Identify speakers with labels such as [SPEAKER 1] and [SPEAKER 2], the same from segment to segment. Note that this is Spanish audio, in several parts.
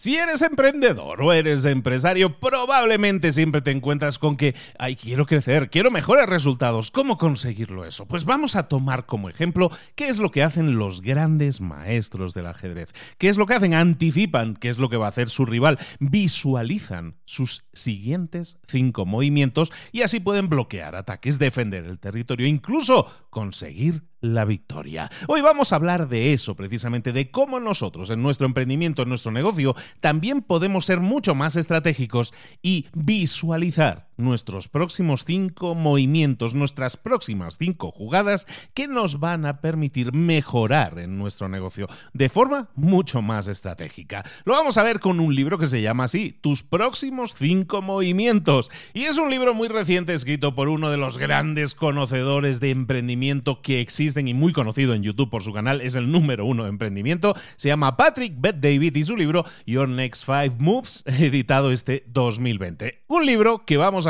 [SPEAKER 1] Si eres emprendedor o eres empresario, probablemente siempre te encuentras con que, ay, quiero crecer, quiero mejores resultados. ¿Cómo conseguirlo eso? Pues vamos a tomar como ejemplo qué es lo que hacen los grandes maestros del ajedrez. ¿Qué es lo que hacen? Anticipan qué es lo que va a hacer su rival. Visualizan sus siguientes cinco movimientos y así pueden bloquear ataques, defender el territorio, incluso conseguir la victoria. Hoy vamos a hablar de eso, precisamente, de cómo nosotros en nuestro emprendimiento, en nuestro negocio, también podemos ser mucho más estratégicos y visualizar nuestros próximos cinco movimientos, nuestras próximas cinco jugadas que nos van a permitir mejorar en nuestro negocio de forma mucho más estratégica. Lo vamos a ver con un libro que se llama así, Tus próximos cinco movimientos. Y es un libro muy reciente escrito por uno de los grandes conocedores de emprendimiento que existen y muy conocido en YouTube por su canal, es el número uno de emprendimiento. Se llama Patrick Bet David y su libro Your Next Five Moves, editado este 2020. Un libro que vamos a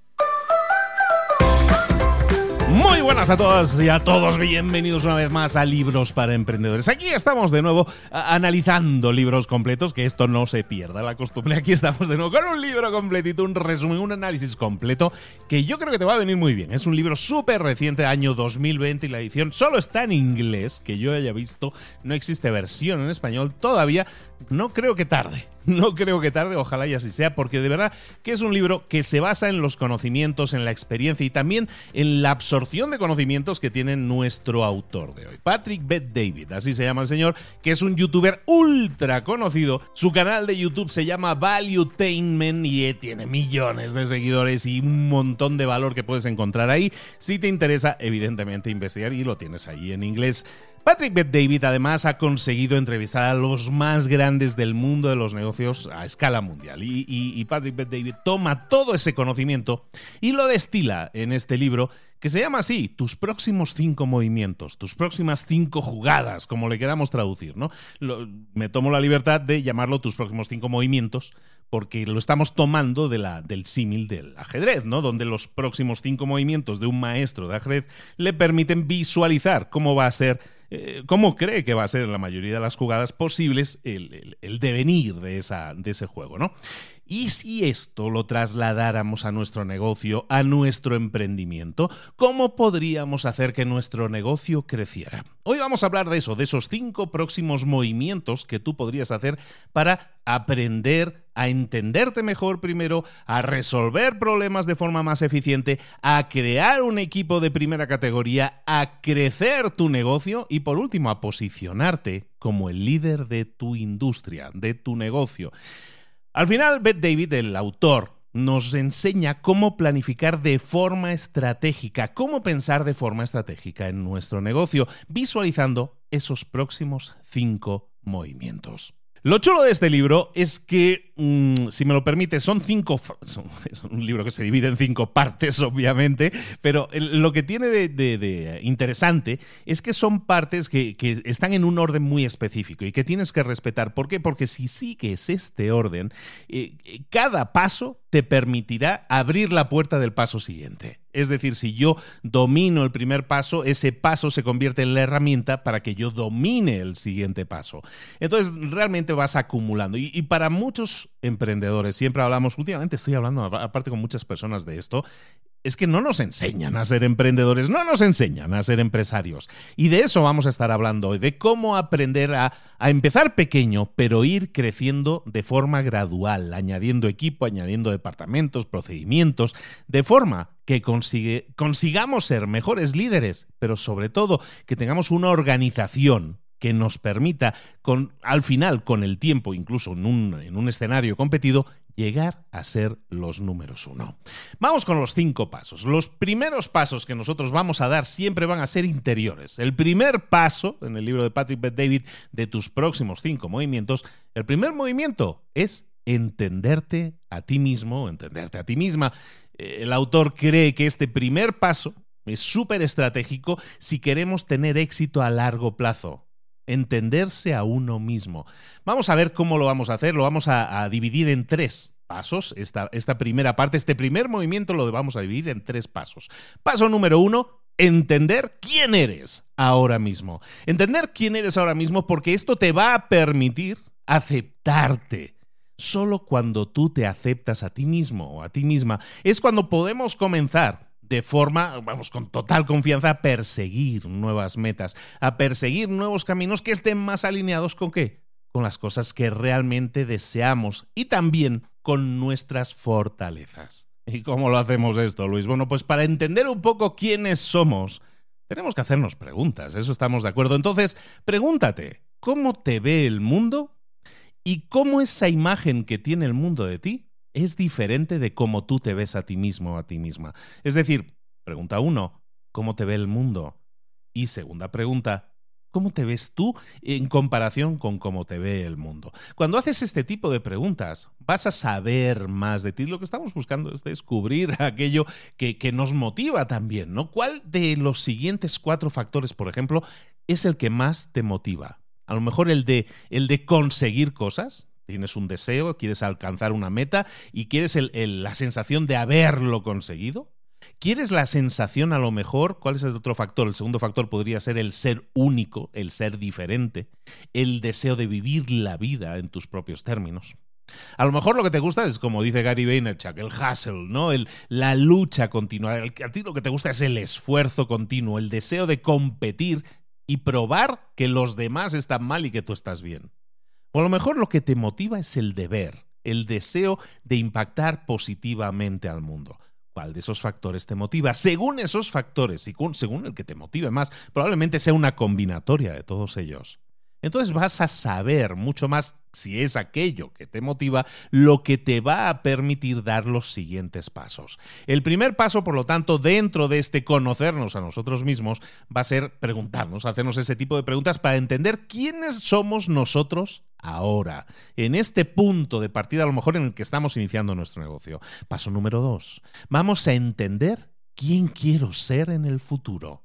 [SPEAKER 1] Buenas a todas y a todos, bienvenidos una vez más a Libros para Emprendedores. Aquí estamos de nuevo analizando libros completos, que esto no se pierda la costumbre. Aquí estamos de nuevo con un libro completito, un resumen, un análisis completo, que yo creo que te va a venir muy bien. Es un libro súper reciente, año 2020, y la edición solo está en inglés, que yo haya visto, no existe versión en español todavía. No creo que tarde. No creo que tarde, ojalá y así sea, porque de verdad que es un libro que se basa en los conocimientos, en la experiencia y también en la absorción de conocimientos que tiene nuestro autor de hoy, Patrick Beth David, así se llama el señor, que es un youtuber ultra conocido. Su canal de YouTube se llama Valuetainment y tiene millones de seguidores y un montón de valor que puedes encontrar ahí. Si te interesa, evidentemente, investigar y lo tienes ahí en inglés. Patrick Bet David además ha conseguido entrevistar a los más grandes del mundo de los negocios a escala mundial. Y, Patrick Bet David toma todo ese conocimiento y lo destila en este libro que se llama así, tus próximos cinco movimientos, tus próximas cinco jugadas, como le queramos traducir, ¿no? me tomo la libertad de llamarlo tus próximos cinco movimientos, porque lo estamos tomando de la, del símil del ajedrez, ¿no? Donde los próximos cinco movimientos de un maestro de ajedrez le permiten visualizar cómo va a ser eh, cómo cree que va a ser en la mayoría de las jugadas posibles el, devenir de, esa, de ese juego, ¿no? ¿Y si esto lo trasladáramos a nuestro negocio, a nuestro emprendimiento? ¿Cómo podríamos hacer que nuestro negocio creciera? Hoy vamos a hablar de eso, de esos cinco próximos movimientos que tú podrías hacer para aprender a entenderte mejor primero, a resolver problemas de forma más eficiente, a crear un equipo de primera categoría, a crecer tu negocio y por último a posicionarte como el líder de tu industria, de tu negocio. Al final, Beth David, el autor, nos enseña cómo planificar de forma estratégica, cómo pensar de forma estratégica en nuestro negocio, visualizando esos próximos cinco movimientos. Lo chulo de este libro es que si me lo permite, son cinco, es un libro que se divide en cinco partes, obviamente, pero lo que tiene de, interesante es que son partes que, están en un orden muy específico y que tienes que respetar. ¿Por qué? Porque si sigues este orden, eh, cada paso te permitirá abrir la puerta del paso siguiente. Es decir, si yo domino el primer paso, ese paso se convierte en la herramienta para que yo domine el siguiente paso. Entonces, realmente vas acumulando. Y, para muchos emprendedores, siempre hablamos, últimamente estoy hablando aparte con muchas personas de esto, es que no nos enseñan a ser emprendedores, no nos enseñan a ser empresarios. Y de eso vamos a estar hablando hoy, de cómo aprender a, empezar pequeño, pero ir creciendo de forma gradual, añadiendo equipo, añadiendo departamentos, procedimientos, de forma que consigamos ser mejores líderes, pero sobre todo que tengamos una organización que nos permita, al final, con el tiempo, incluso en un, en un escenario competido, llegar a ser los números uno. Vamos con los cinco pasos. Los primeros pasos que nosotros vamos a dar siempre van a ser interiores. El primer paso, en el libro de Patrick Bet David, de tus próximos cinco movimientos, el primer movimiento es entenderte a ti mismo, entenderte a ti misma. El autor cree que este primer paso es súper estratégico si queremos tener éxito a largo plazo entenderse a uno mismo. Vamos a ver cómo lo vamos a hacer. Lo vamos a, dividir en tres pasos. Esta, esta primera parte, este primer movimiento lo vamos a dividir en tres pasos. Paso número uno, entender quién eres ahora mismo. Entender quién eres ahora mismo porque esto te va a permitir aceptarte. Solo cuando tú te aceptas a ti mismo o a ti misma es cuando podemos comenzar de forma, vamos, con total confianza a perseguir nuevas metas, a perseguir nuevos caminos que estén más alineados con qué? Con las cosas que realmente deseamos y también con nuestras fortalezas. ¿Y cómo lo hacemos esto, Luis? Bueno, pues para entender un poco quiénes somos, tenemos que hacernos preguntas, eso estamos de acuerdo. Entonces, pregúntate, ¿cómo te ve el mundo? ¿Y cómo esa imagen que tiene el mundo de ti es diferente de cómo tú te ves a ti mismo o a ti misma. Es decir, pregunta uno, ¿cómo te ve el mundo? Y segunda pregunta, ¿cómo te ves tú en comparación con cómo te ve el mundo? Cuando haces este tipo de preguntas, vas a saber más de ti. Lo que estamos buscando es descubrir aquello que, que nos motiva también, ¿no? ¿Cuál de los siguientes cuatro factores, por ejemplo, es el que más te motiva? A lo mejor el de, el de conseguir cosas, tienes un deseo, quieres alcanzar una meta y quieres la sensación de haberlo conseguido. ¿Quieres la sensación a lo mejor? ¿Cuál es el otro factor? El segundo factor podría ser el ser único, el ser diferente, el deseo de vivir la vida en tus propios términos. A lo mejor lo que te gusta es, como dice Gary Vaynerchuk, el hustle, ¿no? El, la lucha continua. a ti lo que te gusta es el esfuerzo continuo, el deseo de competir y probar que los demás están mal y que tú estás bien. O a lo mejor lo que te motiva es el deber, el deseo de impactar positivamente al mundo. ¿Cuál de esos factores te motiva? Según esos factores y según el que te motive más, probablemente sea una combinatoria de todos ellos entonces vas a saber mucho más si es aquello que te motiva, lo que te va a permitir dar los siguientes pasos. El primer paso, por lo tanto, dentro de este conocernos a nosotros mismos, va a ser preguntarnos, hacernos ese tipo de preguntas para entender quiénes somos nosotros ahora, en este punto de partida a lo mejor en el que estamos iniciando nuestro negocio. Paso número dos, vamos a entender quién quiero ser en el futuro.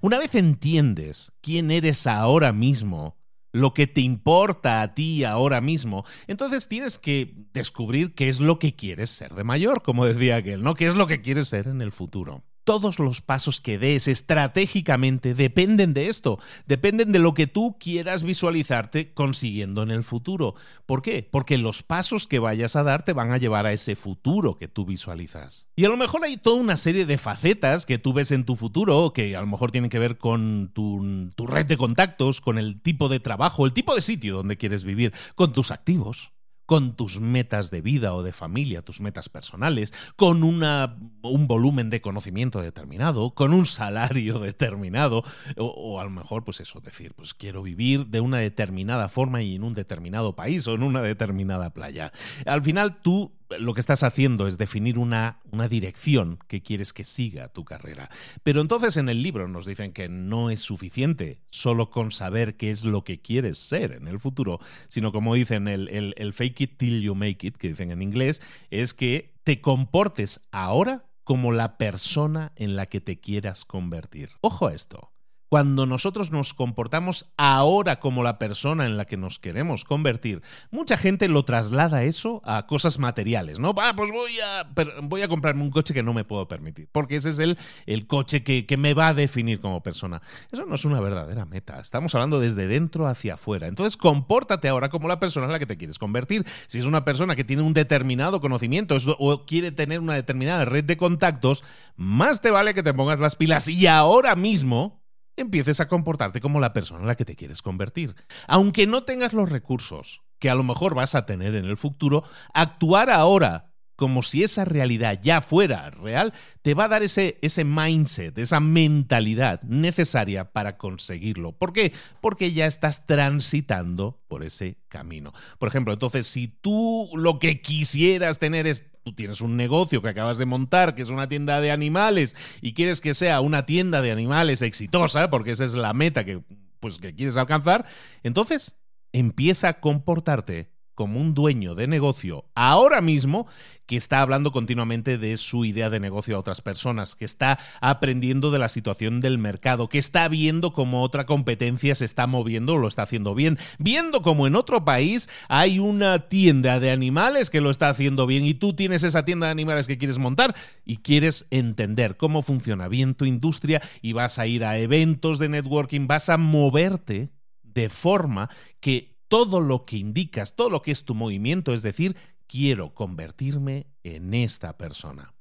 [SPEAKER 1] Una vez entiendes quién eres ahora mismo, lo que te importa a ti ahora mismo, entonces tienes que descubrir qué es lo que quieres ser de mayor, como decía aquel, ¿no? ¿Qué es lo que quieres ser en el futuro? Todos los pasos que des estratégicamente dependen de esto, dependen de lo que tú quieras visualizarte consiguiendo en el futuro. ¿Por qué? Porque los pasos que vayas a dar te van a llevar a ese futuro que tú visualizas. Y a lo mejor hay toda una serie de facetas que tú ves en tu futuro que a lo mejor tienen que ver con tu, tu red de contactos, con el tipo de trabajo, el tipo de sitio donde quieres vivir, con tus activos con tus metas de vida o de familia, tus metas personales, con un volumen de conocimiento determinado, con un salario determinado, o, a lo mejor, pues eso, decir, pues quiero vivir de una determinada forma y en un determinado país o en una determinada playa. Al final tú lo que estás haciendo es definir una, una, dirección que quieres que siga tu carrera. Pero entonces en el libro nos dicen que no es suficiente solo con saber qué es lo que quieres ser en el futuro, sino como dicen el, el, el fake it till you make it, que dicen en inglés, es que te comportes ahora como la persona en la que te quieras convertir. Ojo a esto cuando nosotros nos comportamos ahora como la persona en la que nos queremos convertir, mucha gente lo traslada eso a cosas materiales, ¿no? Ah, pues voy a, voy a comprarme un coche que no me puedo permitir, porque ese es el, el coche que, que me va a definir como persona. Eso no es una verdadera meta, estamos hablando desde dentro hacia afuera. Entonces, compórtate ahora como la persona en la que te quieres convertir. Si es una persona que tiene un determinado conocimiento o quiere tener una determinada red de contactos, más te vale que te pongas las pilas y ahora mismo empieces a comportarte como la persona en la que te quieres convertir. Aunque no tengas los recursos que a lo mejor vas a tener en el futuro, actuar ahora como si esa realidad ya fuera real, te va a dar ese, ese mindset, esa mentalidad necesaria para conseguirlo. ¿Por qué? Porque ya estás transitando por ese camino. Por ejemplo, entonces, si tú lo que quisieras tener es tú tienes un negocio que acabas de montar, que es una tienda de animales, y quieres que sea una tienda de animales exitosa, porque esa es la meta que, pues, que quieres alcanzar, entonces empieza a comportarte como un dueño de negocio ahora mismo que está hablando continuamente de su idea de negocio a otras personas, que está aprendiendo de la situación del mercado, que está viendo cómo otra competencia se está moviendo o lo está haciendo bien, viendo cómo en otro país hay una tienda de animales que lo está haciendo bien y tú tienes esa tienda de animales que quieres montar y quieres entender cómo funciona bien tu industria y vas a ir a eventos de networking, vas a moverte de forma que todo lo que indicas, todo lo que es tu movimiento, es decir, quiero convertirme en esta persona.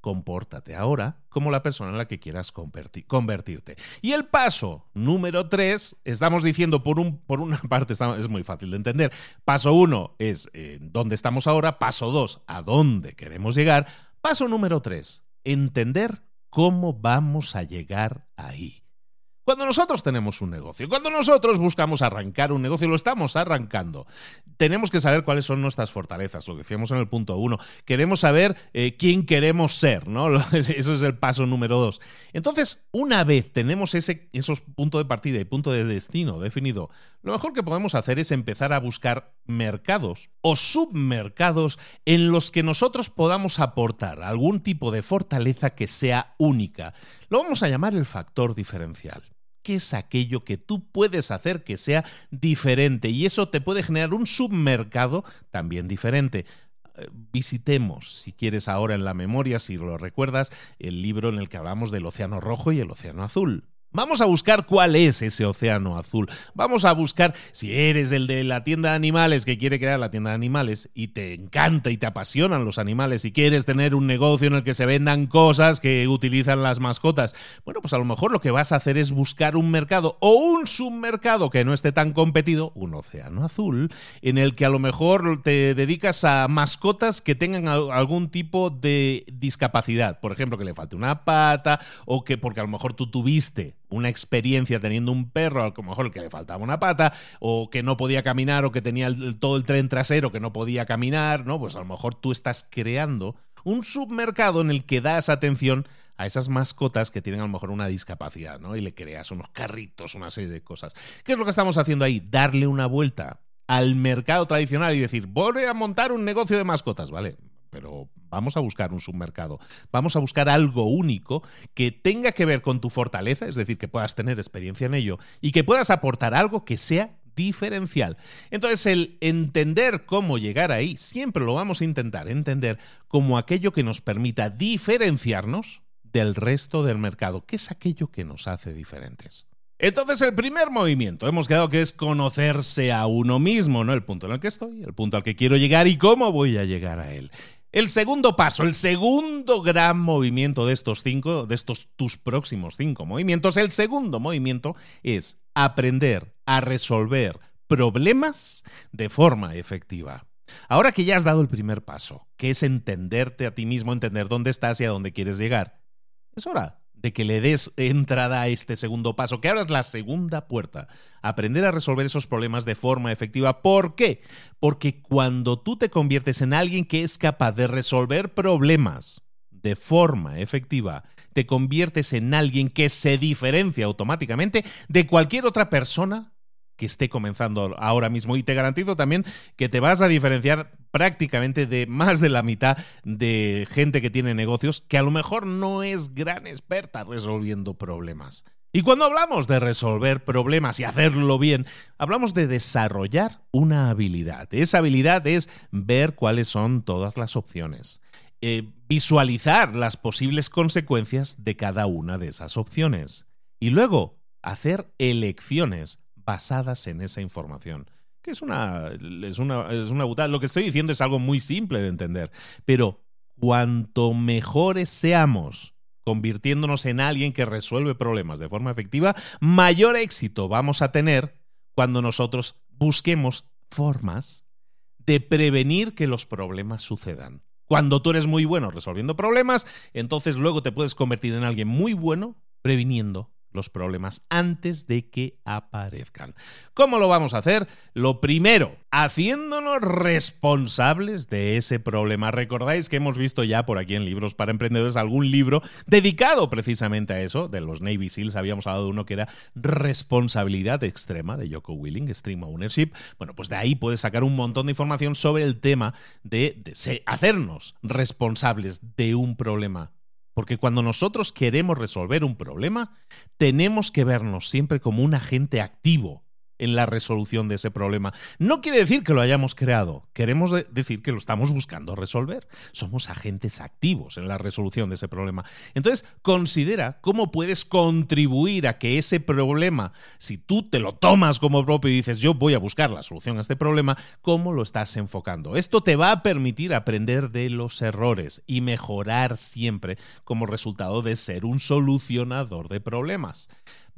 [SPEAKER 1] Compórtate ahora como la persona en la que quieras convertirte. Y el paso número tres, estamos diciendo por, un, por una parte, es muy fácil de entender. Paso uno es eh, dónde estamos ahora. Paso dos, a dónde queremos llegar. Paso número tres, entender cómo vamos a llegar ahí. Cuando nosotros tenemos un negocio, cuando nosotros buscamos arrancar un negocio, lo estamos arrancando, tenemos que saber cuáles son nuestras fortalezas, lo que decíamos en el punto uno. Queremos saber eh, quién queremos ser, ¿no? Eso es el paso número dos. Entonces, una vez tenemos ese, esos puntos de partida y punto de destino definido, lo mejor que podemos hacer es empezar a buscar mercados o submercados en los que nosotros podamos aportar algún tipo de fortaleza que sea única. Lo vamos a llamar el factor diferencial qué es aquello que tú puedes hacer que sea diferente y eso te puede generar un submercado también diferente eh, visitemos, si quieres ahora en la memoria, si lo recuerdas, el libro en el que hablamos del Océano Rojo y el Océano Azul. Vamos a buscar cuál es ese océano azul. Vamos a buscar si eres el de la tienda de animales que quiere crear la tienda de animales y te encanta y te apasionan los animales y quieres tener un negocio en el que se vendan cosas que utilizan las mascotas. Bueno, pues a lo mejor lo que vas a hacer es buscar un mercado o un submercado que no esté tan competido, un océano azul, en el que a lo mejor te dedicas a mascotas que tengan algún tipo de discapacidad. Por ejemplo, que le falte una pata o que porque a lo mejor tú tuviste una experiencia teniendo un perro, a lo mejor que le faltaba una pata, o que no podía caminar, o que tenía todo el tren trasero que no podía caminar, ¿no? Pues a lo mejor tú estás creando un submercado en el que das atención a esas mascotas que tienen a lo mejor una discapacidad, ¿no? Y le creas unos carritos, una serie de cosas. ¿Qué es lo que estamos haciendo ahí? Darle una vuelta al mercado tradicional y decir, voy a montar un negocio de mascotas, ¿vale? Pero vamos a buscar un submercado, vamos a buscar algo único que tenga que ver con tu fortaleza, es decir, que puedas tener experiencia en ello y que puedas aportar algo que sea diferencial. Entonces, el entender cómo llegar ahí, siempre lo vamos a intentar entender como aquello que nos permita diferenciarnos del resto del mercado, que es aquello que nos hace diferentes. Entonces, el primer movimiento, hemos quedado que es conocerse a uno mismo, ¿no? El punto en el que estoy, el punto al que quiero llegar y cómo voy a llegar a él. El segundo paso, el segundo gran movimiento de estos cinco, de estos tus próximos cinco movimientos, el segundo movimiento es aprender a resolver problemas de forma efectiva. Ahora que ya has dado el primer paso, que es entenderte a ti mismo, entender dónde estás y a dónde quieres llegar, es hora de que le des entrada a este segundo paso, que ahora es la segunda puerta. Aprender a resolver esos problemas de forma efectiva. ¿Por qué? Porque cuando tú te conviertes en alguien que es capaz de resolver problemas de forma efectiva, te conviertes en alguien que se diferencia automáticamente de cualquier otra persona que esté comenzando ahora mismo. Y te garantizo también que te vas a diferenciar prácticamente de más de la mitad de gente que tiene negocios que a lo mejor no es gran experta resolviendo problemas. Y cuando hablamos de resolver problemas y hacerlo bien, hablamos de desarrollar una habilidad. Esa habilidad es ver cuáles son todas las opciones. Eh, visualizar las posibles consecuencias de cada una de esas opciones. Y luego hacer elecciones basadas en esa información. Que es una, es una, es una Lo que estoy diciendo es algo muy simple de entender. Pero cuanto mejores seamos convirtiéndonos en alguien que resuelve problemas de forma efectiva, mayor éxito vamos a tener cuando nosotros busquemos formas de prevenir que los problemas sucedan. Cuando tú eres muy bueno resolviendo problemas, entonces luego te puedes convertir en alguien muy bueno previniendo los problemas antes de que aparezcan. ¿Cómo lo vamos a hacer? Lo primero, haciéndonos responsables de ese problema. Recordáis que hemos visto ya por aquí en Libros para Emprendedores algún libro dedicado precisamente a eso, de los Navy SEALs. Habíamos hablado de uno que era Responsabilidad Extrema de Joko Willing, Extreme Ownership. Bueno, pues de ahí puedes sacar un montón de información sobre el tema de, de hacernos responsables de un problema porque cuando nosotros queremos resolver un problema, tenemos que vernos siempre como un agente activo en la resolución de ese problema. No quiere decir que lo hayamos creado, queremos decir que lo estamos buscando resolver. Somos agentes activos en la resolución de ese problema. Entonces, considera cómo puedes contribuir a que ese problema, si tú te lo tomas como propio y dices, yo voy a buscar la solución a este problema, cómo lo estás enfocando. Esto te va a permitir aprender de los errores y mejorar siempre como resultado de ser un solucionador de problemas.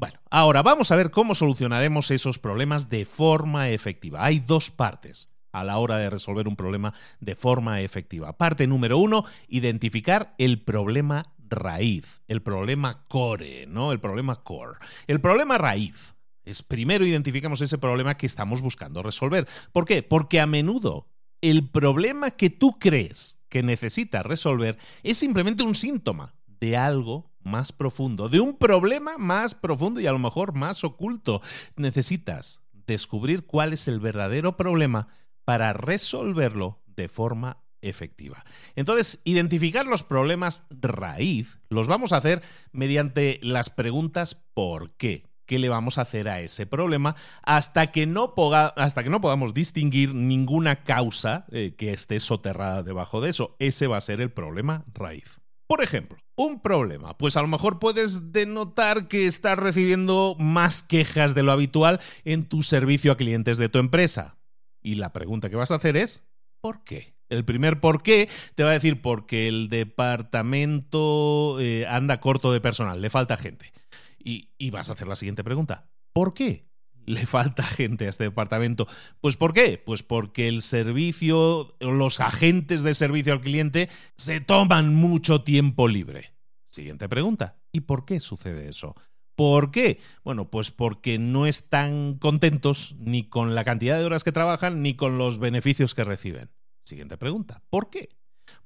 [SPEAKER 1] Bueno, ahora vamos a ver cómo solucionaremos esos problemas de forma efectiva. Hay dos partes a la hora de resolver un problema de forma efectiva. Parte número uno, identificar el problema raíz, el problema core, ¿no? El problema core. El problema raíz es primero identificamos ese problema que estamos buscando resolver. ¿Por qué? Porque a menudo el problema que tú crees que necesitas resolver es simplemente un síntoma de algo más profundo, de un problema más profundo y a lo mejor más oculto. Necesitas descubrir cuál es el verdadero problema para resolverlo de forma efectiva. Entonces, identificar los problemas raíz los vamos a hacer mediante las preguntas ¿por qué? ¿Qué le vamos a hacer a ese problema hasta que no, hasta que no podamos distinguir ninguna causa eh, que esté soterrada debajo de eso? Ese va a ser el problema raíz. Por ejemplo, un problema. Pues a lo mejor puedes denotar que estás recibiendo más quejas de lo habitual en tu servicio a clientes de tu empresa. Y la pregunta que vas a hacer es, ¿por qué? El primer por qué te va a decir porque el departamento eh, anda corto de personal, le falta gente. Y, y vas a hacer la siguiente pregunta, ¿por qué? Le falta gente a este departamento. Pues ¿por qué? Pues porque el servicio, los agentes de servicio al cliente se toman mucho tiempo libre. Siguiente pregunta. ¿Y por qué sucede eso? ¿Por qué? Bueno, pues porque no están contentos ni con la cantidad de horas que trabajan ni con los beneficios que reciben. Siguiente pregunta. ¿Por qué?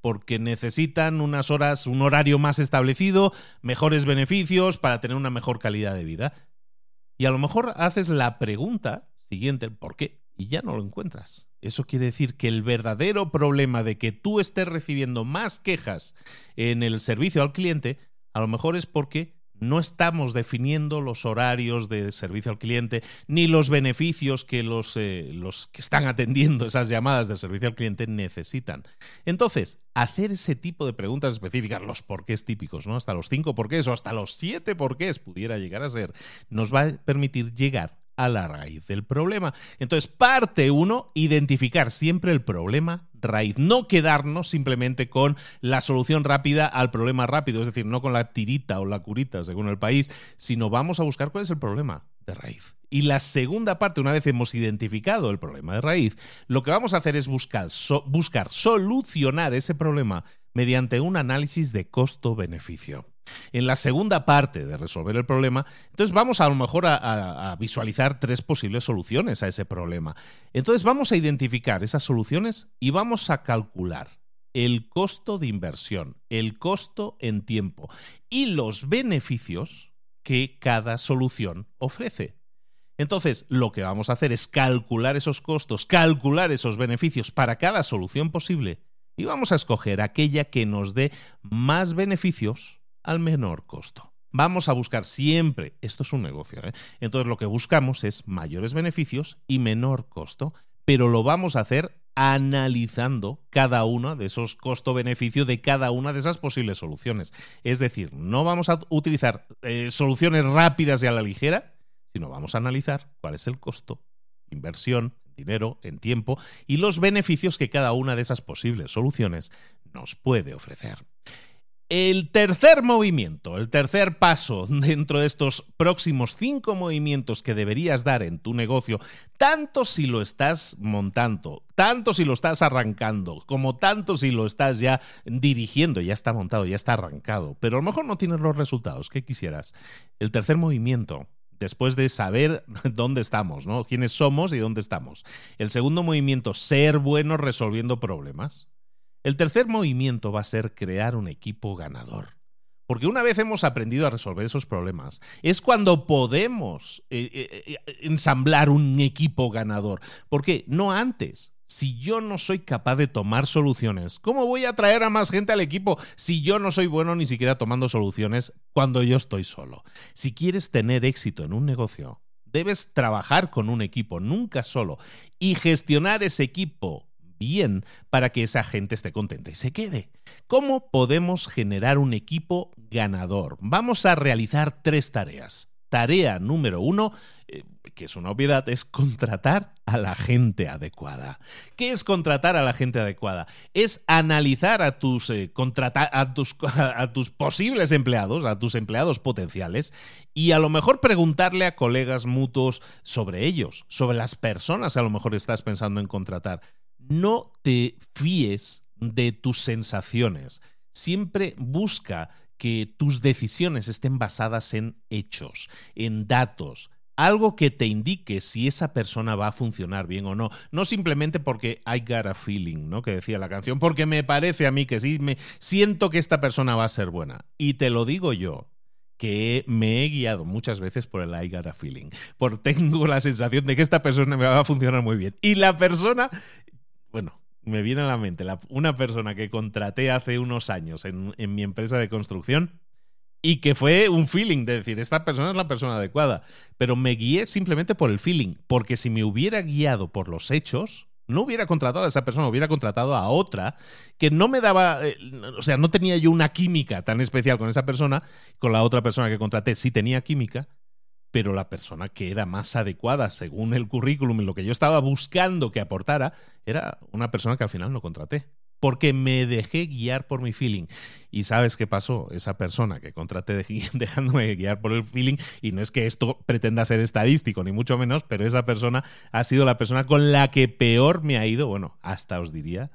[SPEAKER 1] Porque necesitan unas horas, un horario más establecido, mejores beneficios para tener una mejor calidad de vida. Y a lo mejor haces la pregunta siguiente, ¿por qué? Y ya no lo encuentras. Eso quiere decir que el verdadero problema de que tú estés recibiendo más quejas en el servicio al cliente, a lo mejor es porque no estamos definiendo los horarios de servicio al cliente ni los beneficios que los, eh, los, que están atendiendo esas llamadas de servicio al cliente necesitan. Entonces, hacer ese tipo de preguntas específicas, los porqués típicos, ¿no? Hasta los cinco porqués o hasta los siete porqués pudiera llegar a ser, nos va a permitir llegar a la raíz del problema. Entonces, parte uno, identificar siempre el problema raíz, no quedarnos simplemente con la solución rápida al problema rápido, es decir, no con la tirita o la curita, según el país, sino vamos a buscar cuál es el problema de raíz. Y la segunda parte, una vez hemos identificado el problema de raíz, lo que vamos a hacer es buscar, buscar solucionar ese problema mediante un análisis de costo-beneficio. En la segunda parte de resolver el problema, entonces vamos a, lo mejor a, visualizar tres posibles soluciones a ese problema. Entonces vamos a identificar esas soluciones y vamos a calcular el costo de inversión, el costo en tiempo y los beneficios que cada solución ofrece. Entonces, lo que vamos a hacer es calcular esos costos, calcular esos beneficios para cada solución posible y vamos a escoger aquella que nos dé más beneficios al menor costo. Vamos a buscar siempre, esto es un negocio, ¿eh? entonces lo que buscamos es mayores beneficios y menor costo, pero lo vamos a hacer analizando cada uno de esos costo-beneficio de cada una de esas posibles soluciones. Es decir, no vamos a utilizar eh, soluciones rápidas y a la ligera, sino vamos a analizar cuál es el costo, inversión, dinero, en tiempo y los beneficios que cada una de esas posibles soluciones nos puede ofrecer. El tercer movimiento, el tercer paso dentro de estos próximos cinco movimientos que deberías dar en tu negocio, tanto si lo estás montando, tanto si lo estás arrancando, como tanto si lo estás ya dirigiendo, ya está montado, ya está arrancado, pero a lo mejor no tienes los resultados que quisieras. El tercer movimiento después de saber dónde estamos, ¿no? Quiénes somos y dónde estamos. El segundo movimiento, ser buenos resolviendo problemas. El tercer movimiento va a ser crear un equipo ganador. Porque una vez hemos aprendido a resolver esos problemas, es cuando podemos eh, eh, eh, ensamblar un equipo ganador. ¿Por qué? No antes si yo no soy capaz de tomar soluciones? ¿Cómo voy a atraer a más gente al equipo si yo no soy bueno ni siquiera tomando soluciones cuando yo estoy solo? Si quieres tener éxito en un negocio, debes trabajar con un equipo, nunca solo, y gestionar ese equipo bien para que esa gente esté contenta y se quede. ¿Cómo podemos generar un equipo ganador? Vamos a realizar tres tareas. Tarea número uno, eh, que es una obviedad, es contratar a la gente adecuada. ¿Qué es contratar a la gente adecuada? Es analizar a tus, eh, a tus, a tus posibles empleados, a tus empleados potenciales, y a lo mejor preguntarle a colegas mutuos sobre ellos, sobre las personas a lo mejor estás pensando en contratar. No te fíes de tus sensaciones. Siempre busca que tus decisiones estén basadas en hechos, en datos, algo que te indique si esa persona va a funcionar bien o no. No simplemente porque I got a feeling, ¿no? Que decía la canción, porque me parece a mí que sí, me siento que esta persona va a ser buena. Y te lo digo yo, que me he guiado muchas veces por el I got a feeling. Por tengo la sensación de que esta persona me va a funcionar muy bien. Y la persona, bueno, me viene a la mente una persona que contraté hace unos años en, mi empresa de construcción y que fue un feeling de decir, esta persona es la persona adecuada, pero me guié simplemente por el feeling, porque si me hubiera guiado por los hechos, no hubiera contratado a esa persona, hubiera contratado a otra que no me daba, eh, o sea, no tenía yo una química tan especial con esa persona, con la otra persona que contraté sí tenía química, pero la persona que era más adecuada según el currículum y lo que yo estaba buscando que aportara era una persona que al final no contraté. Porque me dejé guiar por mi feeling. Y sabes qué pasó? Esa persona que contraté dejándome guiar por el feeling, y no es que esto pretenda ser estadístico, ni mucho menos, pero esa persona ha sido la persona con la que peor me ha ido, bueno, hasta os diría,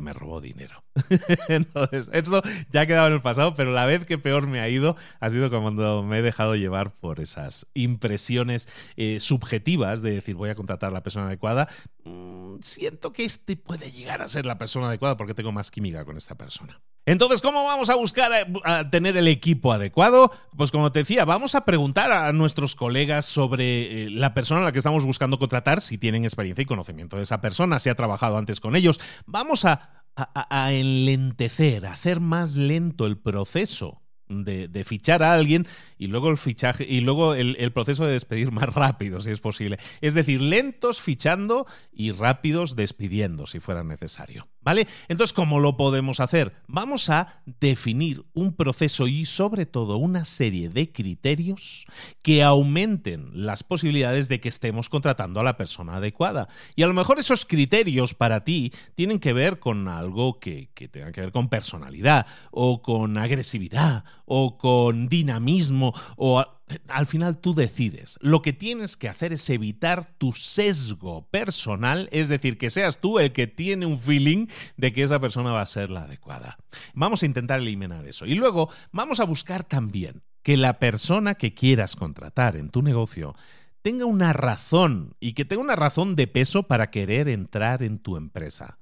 [SPEAKER 1] me robó dinero. Entonces, esto ya ha quedado en el pasado, pero la vez que peor me ha ido ha sido cuando me he dejado llevar por esas impresiones eh, subjetivas de decir voy a contratar a la persona adecuada. Mm, siento que este puede llegar a ser la persona adecuada porque tengo más química con esta persona. Entonces, ¿cómo vamos a buscar a, a, tener el equipo adecuado? Pues como te decía, vamos a preguntar a nuestros colegas sobre eh, la persona a la que estamos buscando contratar, si tienen experiencia y conocimiento de esa persona, si ha trabajado antes con ellos. Vamos a a, enlentecer, a hacer más lento el proceso de, fichar a alguien y luego el fichaje y luego el, proceso de despedir más rápido, si es posible. Es decir, lentos fichando y rápidos despidiendo, si fuera necesario. ¿Vale? Entonces, ¿cómo lo podemos hacer? Vamos a definir un proceso y sobre todo una serie de criterios que aumenten las posibilidades de que estemos contratando a la persona adecuada. Y a lo mejor esos criterios para ti tienen que ver con algo que, que tenga que ver con personalidad o con agresividad o con dinamismo o al final tú decides. Lo que tienes que hacer es evitar tu sesgo personal, es decir, que seas tú el que tiene un feeling de que esa persona va a ser la adecuada. Vamos a intentar eliminar eso. Y luego vamos a buscar también que la persona que quieras contratar en tu negocio tenga una razón y que tenga una razón de peso para querer entrar en tu empresa.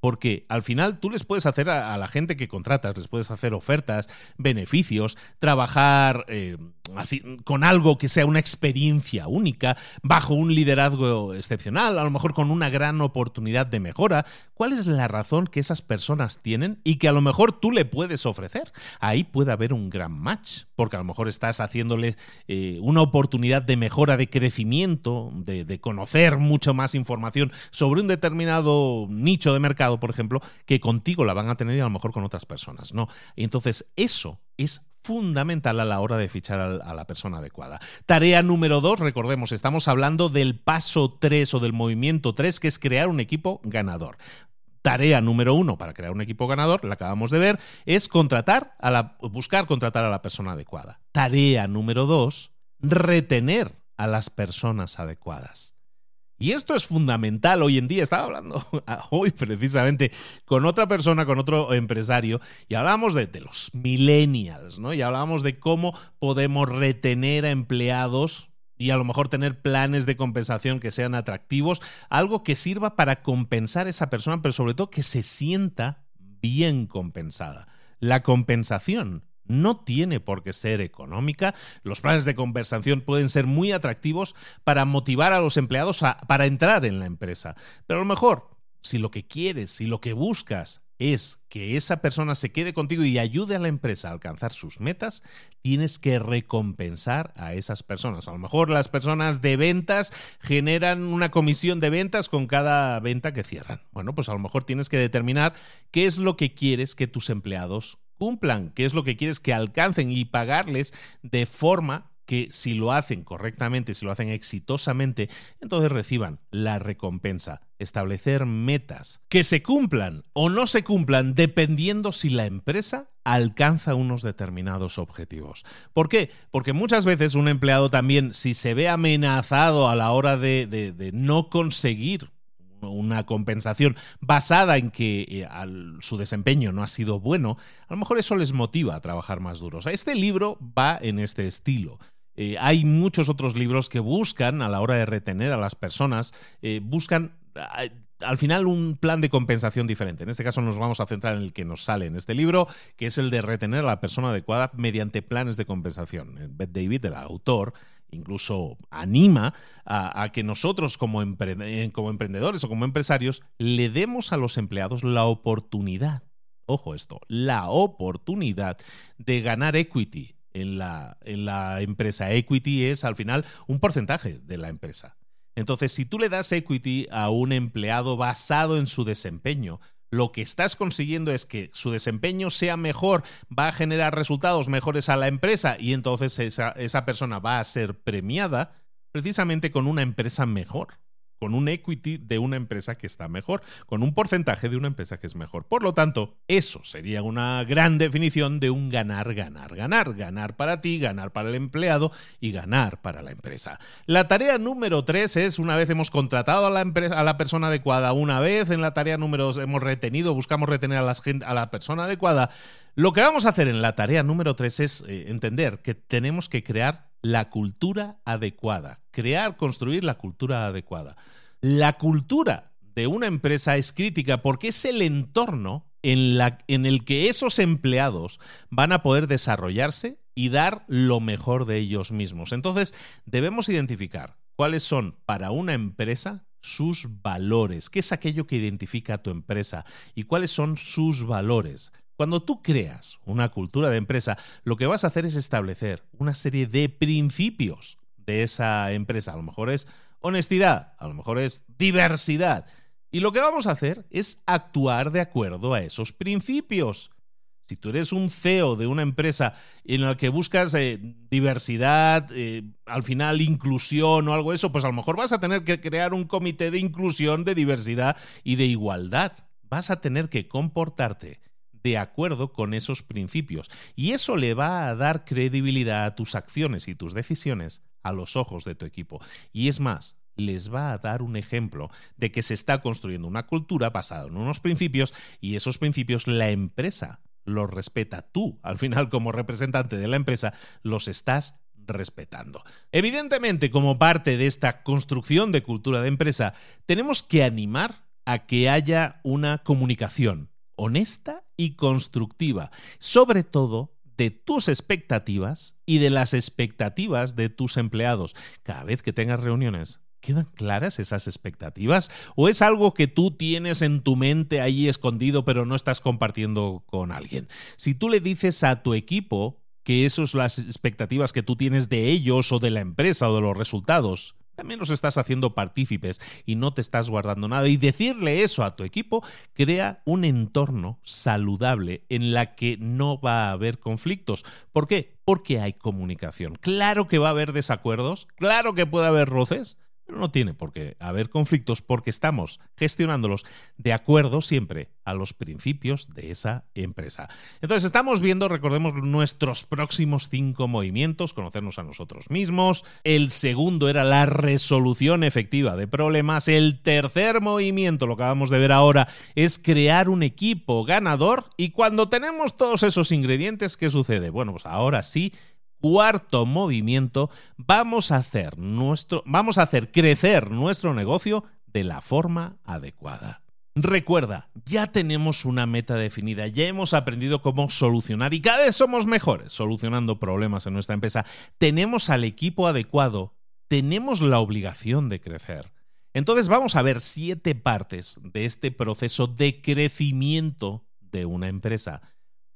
[SPEAKER 1] Porque al final tú les puedes hacer a, la gente que contratas, les puedes hacer ofertas, beneficios, trabajar eh, con algo que sea una experiencia única, bajo un liderazgo excepcional, a lo mejor con una gran oportunidad de mejora. ¿Cuál es la razón que esas personas tienen y que a lo mejor tú le puedes ofrecer? Ahí puede haber un gran match, porque a lo mejor estás haciéndole eh, una oportunidad de mejora, de crecimiento, de, conocer mucho más información sobre un determinado nicho de mercado por ejemplo, que contigo la van a tener y a lo mejor con otras personas, ¿no? Entonces eso es fundamental a la hora de fichar a la persona adecuada. Tarea número dos, recordemos, estamos hablando del paso 3 o del movimiento 3, que es crear un equipo ganador. Tarea número uno para crear un equipo ganador, la acabamos de ver, es contratar a la, buscar contratar a la persona adecuada. Tarea número dos, retener a las personas adecuadas. Y esto es fundamental hoy en día. Estaba hablando hoy precisamente con otra persona, con otro empresario, y hablábamos de, los millennials, ¿no? Y hablábamos de cómo podemos retener a empleados y a lo mejor tener planes de compensación que sean atractivos, algo que sirva para compensar a esa persona, pero sobre todo que se sienta bien compensada. La compensación no tiene por qué ser económica. Los planes de conversación pueden ser muy atractivos para motivar a los empleados a, para entrar en la empresa. Pero a lo mejor, si lo que quieres, si lo que buscas es que esa persona se quede contigo y ayude a la empresa a alcanzar sus metas, tienes que recompensar a esas personas. A lo mejor las personas de ventas generan una comisión de ventas con cada venta que cierran. Bueno, pues a lo mejor tienes que determinar qué es lo que quieres que tus empleados cumplan, qué es lo que quieres que alcancen y pagarles de forma que si lo hacen correctamente, si lo hacen exitosamente, entonces reciban la recompensa. Establecer metas que se cumplan o no se cumplan dependiendo si la empresa alcanza unos determinados objetivos. ¿Por qué? Porque muchas veces un empleado también, si se ve amenazado a la hora de, no conseguir una compensación basada en que eh, su desempeño no ha sido bueno, a lo mejor eso les motiva a trabajar más duros. Este libro va en este estilo. Eh, hay muchos otros libros que buscan, a la hora de retener a las personas, eh, buscan al final un plan de compensación diferente. En este caso nos vamos a centrar en el que nos sale en este libro, que es el de retener a la persona adecuada mediante planes de compensación. Beth David, el autor, incluso anima a, que nosotros como, eh, como emprendedores o como empresarios le demos a los empleados la oportunidad, ojo esto, la oportunidad de ganar equity en la, en la empresa. Equity es al final un porcentaje de la empresa. Entonces, si tú le das equity a un empleado basado en su desempeño, lo que estás consiguiendo es que su desempeño sea mejor, va a generar resultados mejores a la empresa y entonces esa, esa persona va a ser premiada precisamente con una empresa mejor con un equity de una empresa que está mejor, con un porcentaje de una empresa que es mejor. Por lo tanto, eso sería una gran definición de un ganar, ganar, ganar. Ganar para ti, ganar para el empleado y ganar para la empresa. La tarea número tres es, una vez hemos contratado a la, empresa, a la persona adecuada, una vez en la tarea número dos hemos retenido, buscamos retener a, a la persona adecuada, lo que vamos a hacer en la tarea número tres es eh, entender que tenemos que crear la cultura adecuada, crear, construir la cultura adecuada. La cultura de una empresa es crítica porque es el entorno en, la, en el que esos empleados van a poder desarrollarse y dar lo mejor de ellos mismos. Entonces, debemos identificar cuáles son para una empresa sus valores, qué es aquello que identifica a tu empresa y cuáles son sus valores. Cuando tú creas una cultura de empresa, lo que vas a hacer es establecer una serie de principios de esa empresa. A lo mejor es honestidad, a lo mejor es diversidad. Y lo que vamos a hacer es actuar de acuerdo a esos principios. Si tú eres un CEO de una empresa en la que buscas eh, diversidad, eh, al final inclusión o algo eso, pues a lo mejor vas a tener que crear un comité de inclusión, de diversidad y de igualdad. Vas a tener que comportarte de acuerdo con esos principios. Y eso le va a dar credibilidad a tus acciones y tus decisiones a los ojos de tu equipo. Y es más, les va a dar un ejemplo de que se está construyendo una cultura basada en unos principios y esos principios la empresa los respeta. Tú, al final, como representante de la empresa, los estás respetando. Evidentemente, como parte de esta construcción de cultura de empresa, tenemos que animar a que haya una comunicación honesta y constructiva, sobre todo de tus expectativas y de las expectativas de tus empleados. Cada vez que tengas reuniones, ¿Quedan claras esas expectativas? ¿O es algo que tú tienes en tu mente ahí escondido pero no estás compartiendo con alguien? Si tú le dices a tu equipo que esas son las expectativas que tú tienes de ellos o de la empresa o de los resultados, también los estás haciendo partícipes y no te estás guardando nada. Y decirle eso a tu equipo crea un entorno saludable en la que no va a haber conflictos. ¿Por qué? Porque hay comunicación. Claro que va a haber desacuerdos, claro que puede haber roces, pero no tiene por qué haber conflictos porque estamos gestionándolos de acuerdo siempre a los principios de esa empresa. Entonces estamos viendo, recordemos, nuestros próximos cinco movimientos, conocernos a nosotros mismos. El segundo era la resolución efectiva de problemas. El tercer movimiento, lo que acabamos de ver ahora, es crear un equipo ganador. Y cuando tenemos todos esos ingredientes, ¿qué sucede? Bueno, pues ahora sí cuarto movimiento, vamos a hacer nuestro, vamos a hacer crecer nuestro negocio de la forma adecuada. Recuerda, ya tenemos una meta definida, ya hemos aprendido cómo solucionar y cada vez somos mejores solucionando problemas en nuestra empresa. Tenemos al equipo adecuado, tenemos la obligación de crecer. Entonces vamos a ver siete partes de este proceso de crecimiento de una empresa.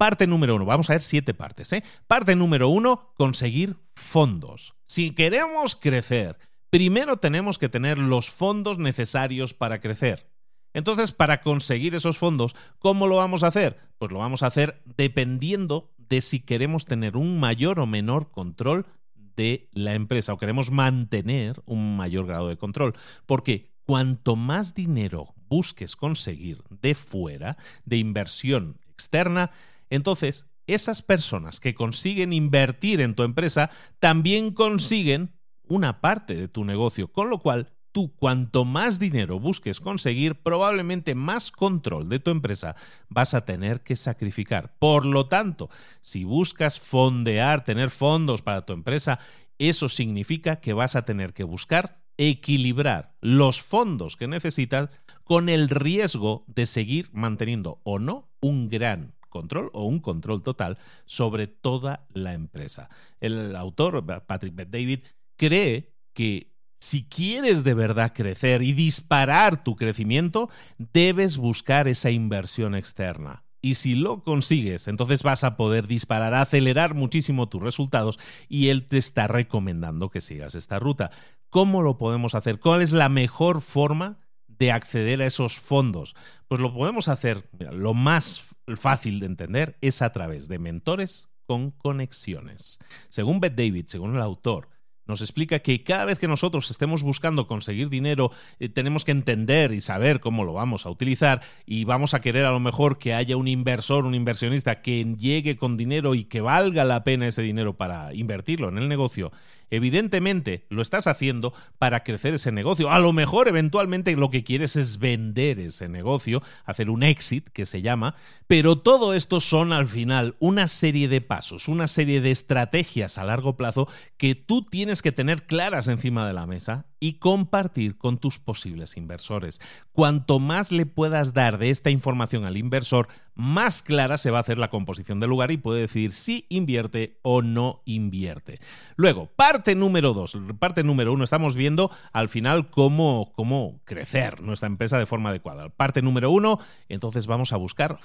[SPEAKER 1] Parte número uno, vamos a ver siete partes. ¿eh? Parte número uno, conseguir fondos. Si queremos crecer, primero tenemos que tener los fondos necesarios para crecer. Entonces, para conseguir esos fondos, ¿cómo lo vamos a hacer? Pues lo vamos a hacer dependiendo de si queremos tener un mayor o menor control de la empresa o queremos mantener un mayor grado de control. Porque cuanto más dinero busques conseguir de fuera, de inversión externa, entonces, esas personas que consiguen invertir en tu empresa también consiguen una parte de tu negocio, con lo cual tú cuanto más dinero busques conseguir, probablemente más control de tu empresa vas a tener que sacrificar. Por lo tanto, si buscas fondear, tener fondos para tu empresa, eso significa que vas a tener que buscar equilibrar los fondos que necesitas con el riesgo de seguir manteniendo o no un gran control o un control total sobre toda la empresa. El autor, Patrick David, cree que si quieres de verdad crecer y disparar tu crecimiento, debes buscar esa inversión externa. Y si lo consigues, entonces vas a poder disparar, acelerar muchísimo tus resultados y él te está recomendando que sigas esta ruta. ¿Cómo lo podemos hacer? ¿Cuál es la mejor forma de acceder a esos fondos? Pues lo podemos hacer, lo más fácil de entender es a través de mentores con conexiones. Según Beth David, según el autor, nos explica que cada vez que nosotros estemos buscando conseguir dinero, eh, tenemos que entender y saber cómo lo vamos a utilizar y vamos a querer a lo mejor que haya un inversor, un inversionista que llegue con dinero y que valga la pena ese dinero para invertirlo en el negocio Evidentemente lo estás haciendo para crecer ese negocio. A lo mejor eventualmente lo que quieres es vender ese negocio, hacer un exit que se llama, pero todo esto son al final una serie de pasos, una serie de estrategias a largo plazo que tú tienes que tener claras encima de la mesa y compartir con tus posibles inversores. Cuanto más le puedas dar de esta información al inversor, más clara se va a hacer la composición del lugar y puede decidir si invierte o no invierte. Luego, parte número dos, parte número uno, estamos viendo al final cómo, cómo crecer nuestra empresa de forma adecuada. Parte número uno, entonces vamos a buscar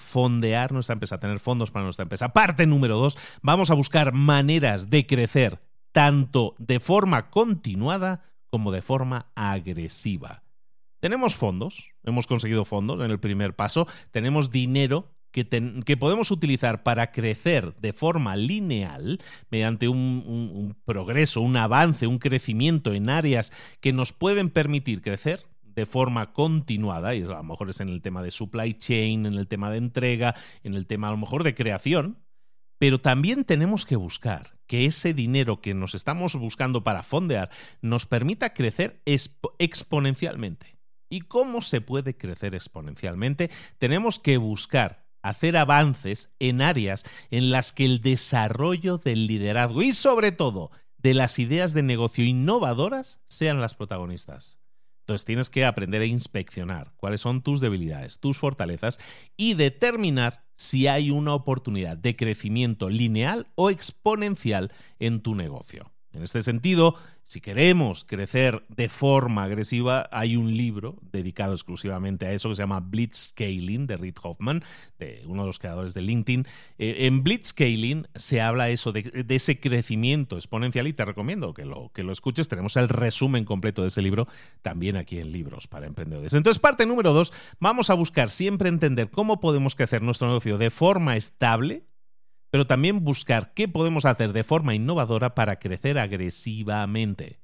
[SPEAKER 1] nuestra empresa, tener fondos para nuestra empresa. Parte número dos, vamos a buscar maneras de crecer tanto de forma continuada como de forma agresiva. Tenemos fondos, hemos conseguido fondos en el primer paso, tenemos dinero que, podemos utilizar para crecer de forma lineal mediante un progreso, un avance, un crecimiento en áreas que nos pueden permitir crecer de forma continuada, y a lo mejor es en el tema de supply chain, en el tema de entrega, en el tema a lo mejor de creación, pero también tenemos que buscar que ese dinero que nos estamos buscando para fondear nos permita crecer exponencialmente. ¿Y cómo se puede crecer exponencialmente? Tenemos que buscar hacer avances en áreas en las que el desarrollo del liderazgo y sobre todo de las ideas de negocio innovadoras sean las protagonistas. Entonces tienes que aprender a inspeccionar cuáles son tus debilidades, tus fortalezas y determinar si hay una oportunidad de crecimiento lineal o exponencial en tu negocio. En este sentido, si queremos crecer de forma agresiva, hay un libro dedicado exclusivamente a eso que se llama Blitzscaling de Reid Hoffman, de uno de los creadores de LinkedIn. Eh, en Blitzscaling se habla eso de, ese crecimiento exponencial y te recomiendo que lo, que lo escuches. Tenemos el resumen completo de ese libro también aquí en Libros para Emprendedores. Entonces, parte número dos, vamos a buscar siempre entender cómo podemos crecer nuestro negocio de forma estable pero también buscar qué podemos hacer de forma innovadora para crecer agresivamente.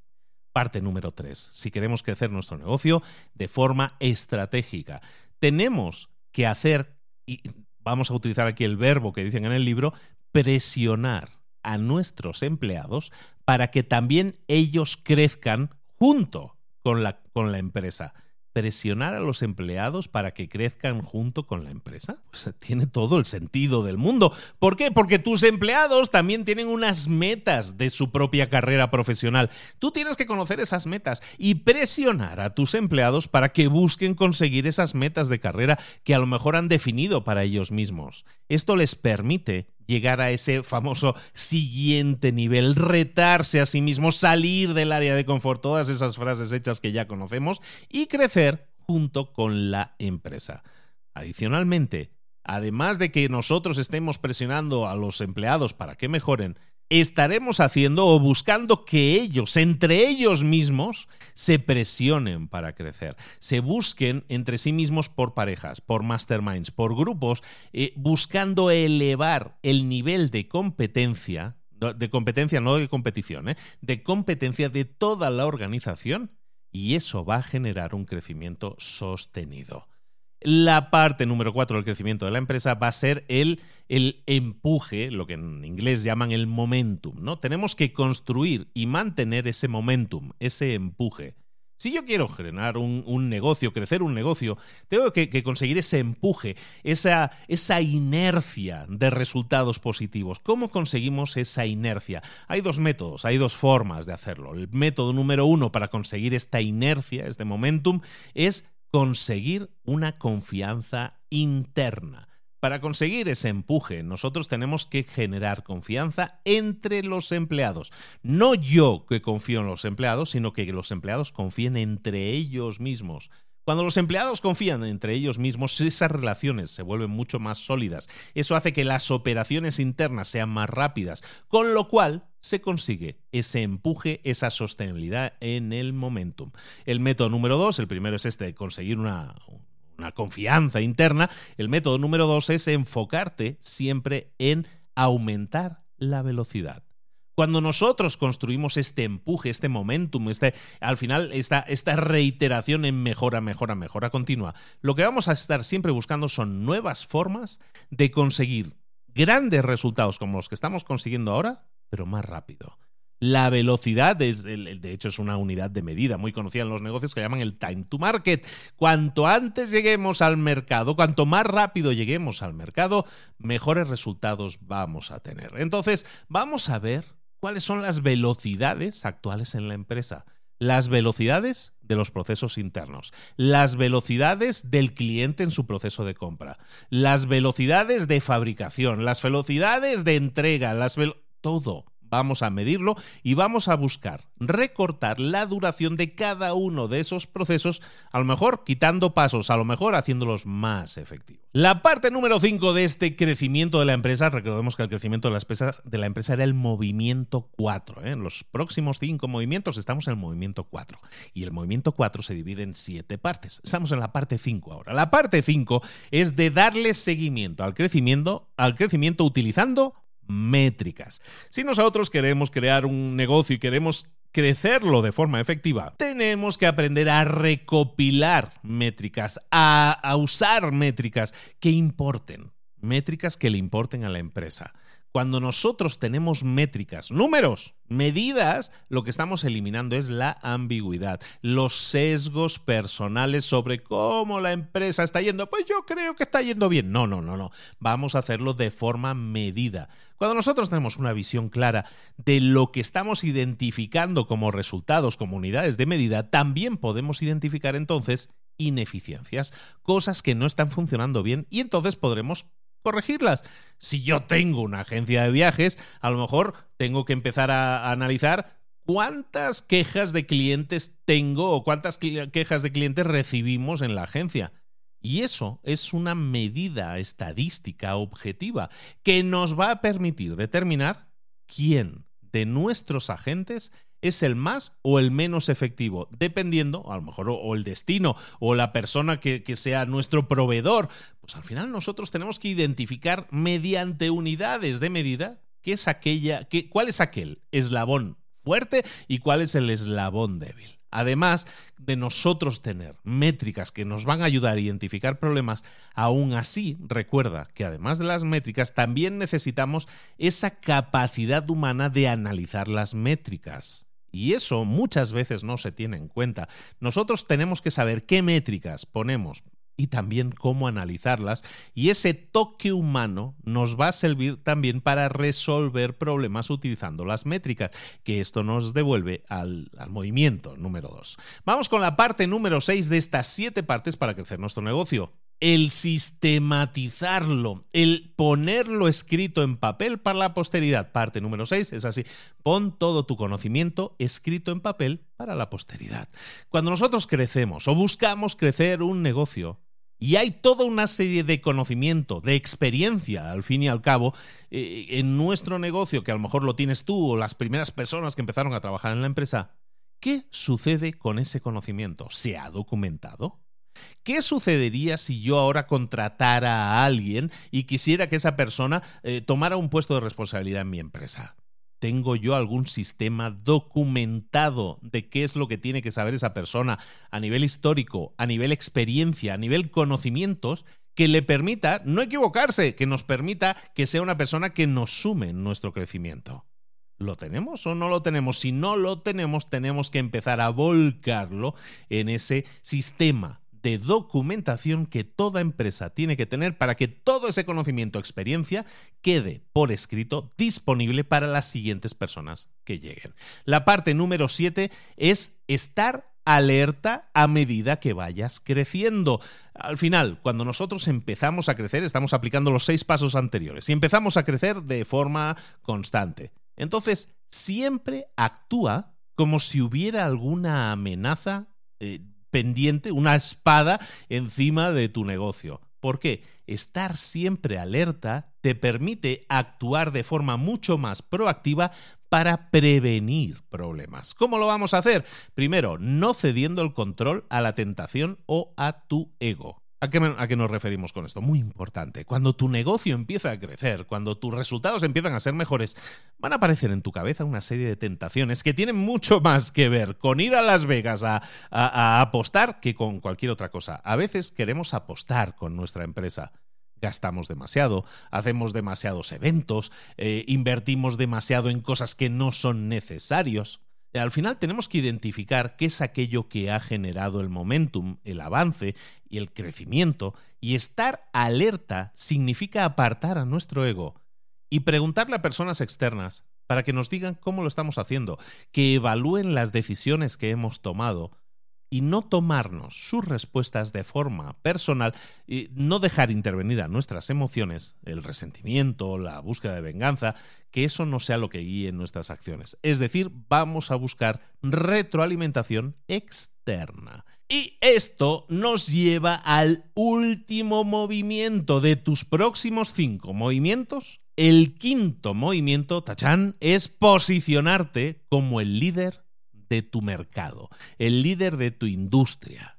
[SPEAKER 1] Parte número 3. Si queremos crecer nuestro negocio de forma estratégica, tenemos que hacer, y vamos a utilizar aquí el verbo que dicen en el libro, presionar a nuestros empleados para que también ellos crezcan junto con la, con la empresa presionar a los empleados para que crezcan junto con la empresa? Pues tiene todo el sentido del mundo. ¿Por qué? Porque tus empleados también tienen unas metas de su propia carrera profesional. Tú tienes que conocer esas metas y presionar a tus empleados para que busquen conseguir esas metas de carrera que a lo mejor han definido para ellos mismos. Esto les permite llegar a ese famoso siguiente nivel, retarse a sí mismo, salir del área de confort, todas esas frases hechas que ya conocemos y crecer junto con la empresa. Adicionalmente, además de que nosotros estemos presionando a los empleados para que mejoren, estaremos haciendo o buscando que ellos, entre ellos mismos, se presionen para crecer, se busquen entre sí mismos por parejas, por masterminds, por grupos, eh, buscando elevar el nivel de competencia, de competencia, no de competición, eh, de competencia de toda la organización y eso va a generar un crecimiento sostenido. La parte número cuatro del crecimiento de la empresa va a ser el, el empuje, lo que en inglés llaman el momentum, ¿no? Tenemos que construir y mantener ese momentum, ese empuje. Si yo quiero generar un, negocio, crecer un negocio, tengo que, que, conseguir ese empuje, esa, esa inercia de resultados positivos. ¿Cómo conseguimos esa inercia? Hay dos métodos, hay dos formas de hacerlo. El método número uno para conseguir esta inercia, este momentum, es conseguir una confianza interna. Para conseguir ese empuje, nosotros tenemos que generar confianza entre los empleados. No yo que confío en los empleados, sino que los empleados confíen entre ellos mismos. Cuando los empleados confían entre ellos mismos, esas relaciones se vuelven mucho más sólidas. Eso hace que las operaciones internas sean más rápidas, con lo cual se consigue ese empuje, esa sostenibilidad en el momentum. El método número dos, el primero es este, conseguir una, una confianza interna. El método número dos es enfocarte siempre en aumentar la velocidad. Cuando nosotros construimos este empuje, este momentum, este, al final esta, esta reiteración en mejora, mejora, mejora continua, lo que vamos a estar siempre buscando son nuevas formas de conseguir grandes resultados como los que estamos consiguiendo ahora, pero más rápido. La velocidad, de hecho, es una unidad de medida muy conocida en los negocios que llaman el time to market. Cuanto antes lleguemos al mercado, cuanto más rápido lleguemos al mercado, mejores resultados vamos a tener. Entonces, vamos a ver cuáles son las velocidades actuales en la empresa. Las velocidades de los procesos internos, las velocidades del cliente en su proceso de compra, las velocidades de fabricación, las velocidades de entrega, las todo vamos a medirlo y vamos a buscar recortar la duración de cada uno de esos procesos, a lo mejor quitando pasos, a lo mejor haciéndolos más efectivos. La parte número 5 de este crecimiento de la empresa, recordemos que el crecimiento de la empresa, de la empresa era el movimiento 4. ¿eh? En los próximos 5 movimientos estamos en el movimiento 4 y el movimiento 4 se divide en 7 partes. Estamos en la parte 5 ahora. La parte 5 es de darle seguimiento al crecimiento, al crecimiento utilizando métricas. Si nosotros queremos crear un negocio y queremos crecerlo de forma efectiva, tenemos que aprender a recopilar métricas, a, usar métricas que importen, métricas que le importen a la empresa. Cuando nosotros tenemos métricas, números, medidas, lo que estamos eliminando es la ambigüedad, los sesgos personales sobre cómo la empresa está yendo. Pues yo creo que está yendo bien. No, no, no, no. Vamos a hacerlo de forma medida. Cuando nosotros tenemos una visión clara de lo que estamos identificando como resultados, como unidades de medida, también podemos identificar entonces ineficiencias, cosas que no están funcionando bien y entonces podremos corregirlas. Si yo tengo una agencia de viajes, a lo mejor tengo que empezar a, analizar cuántas quejas de clientes tengo o cuántas quejas de clientes recibimos en la agencia. Y eso es una medida estadística objetiva que nos va a permitir determinar quién de nuestros agentes es el más o el menos efectivo, dependiendo, a lo mejor, o, el destino, o la persona que, sea nuestro proveedor. Pues al final nosotros tenemos que identificar mediante unidades de medida qué es aquella, qué, cuál es aquel eslabón fuerte y cuál es el eslabón débil. Además de nosotros tener métricas que nos van a ayudar a identificar problemas, aún así recuerda que además de las métricas también necesitamos esa capacidad humana de analizar las métricas. Y eso muchas veces no se tiene en cuenta. Nosotros tenemos que saber qué métricas ponemos y también cómo analizarlas. Y ese toque humano nos va a servir también para resolver problemas utilizando las métricas, que esto nos devuelve al, movimiento número 2. Vamos con la parte número 6 de estas siete partes para crecer nuestro negocio el sistematizarlo, el ponerlo escrito en papel para la posteridad. Parte número 6 es así. Pon todo tu conocimiento escrito en papel para la posteridad. Cuando nosotros crecemos o buscamos crecer un negocio, y hay toda una serie de conocimiento, de experiencia, al fin y al cabo, eh, en nuestro negocio, que a lo mejor lo tienes tú o las primeras personas que empezaron a trabajar en la empresa. ¿Qué sucede con ese conocimiento? ¿Se ha documentado? ¿Qué sucedería si yo ahora contratara a alguien y quisiera que esa persona eh, tomara un puesto de responsabilidad en mi empresa? ¿Tengo yo algún sistema documentado de qué es lo que tiene que saber esa persona a nivel histórico, a nivel experiencia, a nivel conocimientos, que le permita no equivocarse, que nos permita que sea una persona que nos sume en nuestro crecimiento? ¿Lo tenemos o no lo tenemos? Si no lo tenemos, tenemos que empezar a volcarlo en ese sistema de documentación que toda empresa tiene que tener para que todo ese conocimiento, experiencia, quede por escrito disponible para las siguientes personas que lleguen. La parte número 7 es estar alerta a medida que vayas creciendo. Al final, cuando nosotros empezamos a crecer, estamos aplicando los seis pasos anteriores y empezamos a crecer de forma constante. Entonces, siempre actúa como si hubiera alguna amenaza eh, pendiente, una espada encima de tu negocio. ¿Por qué? Estar siempre alerta te permite actuar de forma mucho más proactiva para prevenir problemas. ¿Cómo lo vamos a hacer? Primero, no cediendo el control a la tentación o a tu ego. ¿A qué, nos referimos con esto? Muy importante. Cuando tu negocio empieza a crecer, cuando tus resultados empiezan a ser mejores, van a aparecer en tu cabeza una serie de tentaciones que tienen mucho más que ver con ir a Las Vegas a, apostar que con cualquier otra cosa. A veces queremos apostar con nuestra empresa gastamos demasiado, hacemos demasiados eventos, eh, invertimos demasiado en cosas que no son necesarios. Al final tenemos que identificar qué es aquello que ha generado el momentum, el avance y el crecimiento, y estar alerta significa apartar a nuestro ego y preguntarle a personas externas para que nos digan cómo lo estamos haciendo, que evalúen las decisiones que hemos tomado y no tomarnos sus respuestas de forma personal y no dejar intervenir a nuestras emociones, el resentimiento, la búsqueda de venganza, que eso no sea lo que guíe nuestras acciones. Es decir, vamos a buscar retroalimentación externa. Y esto nos lleva al último movimiento de tus próximos cinco movimientos. El quinto movimiento, Tachán, es posicionarte como el líder de tu mercado, el líder de tu industria.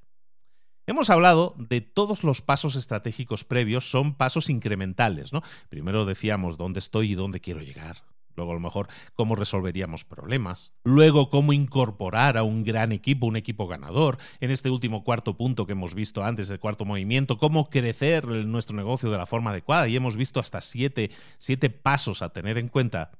[SPEAKER 1] Hemos hablado de todos los pasos estratégicos previos, son pasos incrementales, ¿no? Primero decíamos dónde estoy y dónde quiero llegar. luego a lo mejor cómo resolveríamos problemas, luego cómo incorporar a un gran equipo, un equipo ganador, en este último cuarto punto que hemos visto antes, el cuarto movimiento, cómo crecer nuestro negocio de la forma adecuada y hemos visto hasta siete, siete pasos a tener en cuenta.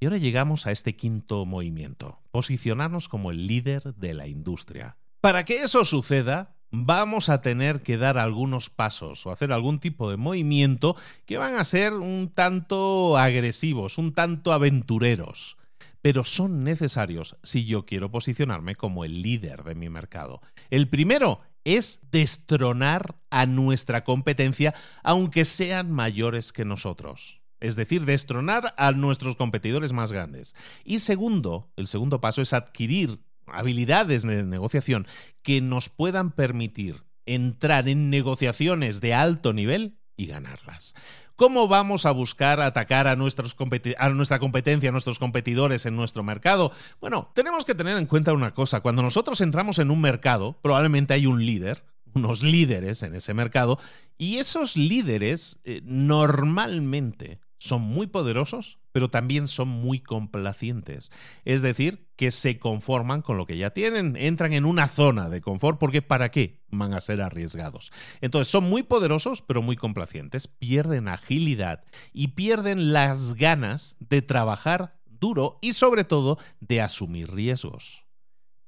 [SPEAKER 1] Y ahora llegamos a este quinto movimiento, posicionarnos como el líder de la industria. Para que eso suceda, vamos a tener que dar algunos pasos o hacer algún tipo de movimiento que van a ser un tanto agresivos, un tanto aventureros, pero son necesarios si yo quiero posicionarme como el líder de mi mercado. El primero es destronar a nuestra competencia, aunque sean mayores que nosotros. Es decir, destronar a nuestros competidores más grandes. Y segundo, el segundo paso es adquirir habilidades de negociación que nos puedan permitir entrar en negociaciones de alto nivel y ganarlas. ¿Cómo vamos a buscar atacar a, nuestros a nuestra competencia, a nuestros competidores en nuestro mercado? Bueno, tenemos que tener en cuenta una cosa. Cuando nosotros entramos en un mercado, probablemente hay un líder, unos líderes en ese mercado, y esos líderes eh, normalmente son muy poderosos, pero también son muy complacientes. Es decir, que se conforman con lo que ya tienen, entran en una zona de confort, porque ¿para qué van a ser arriesgados? Entonces, son muy poderosos, pero muy complacientes, pierden agilidad y pierden las ganas de trabajar duro y sobre todo de asumir riesgos.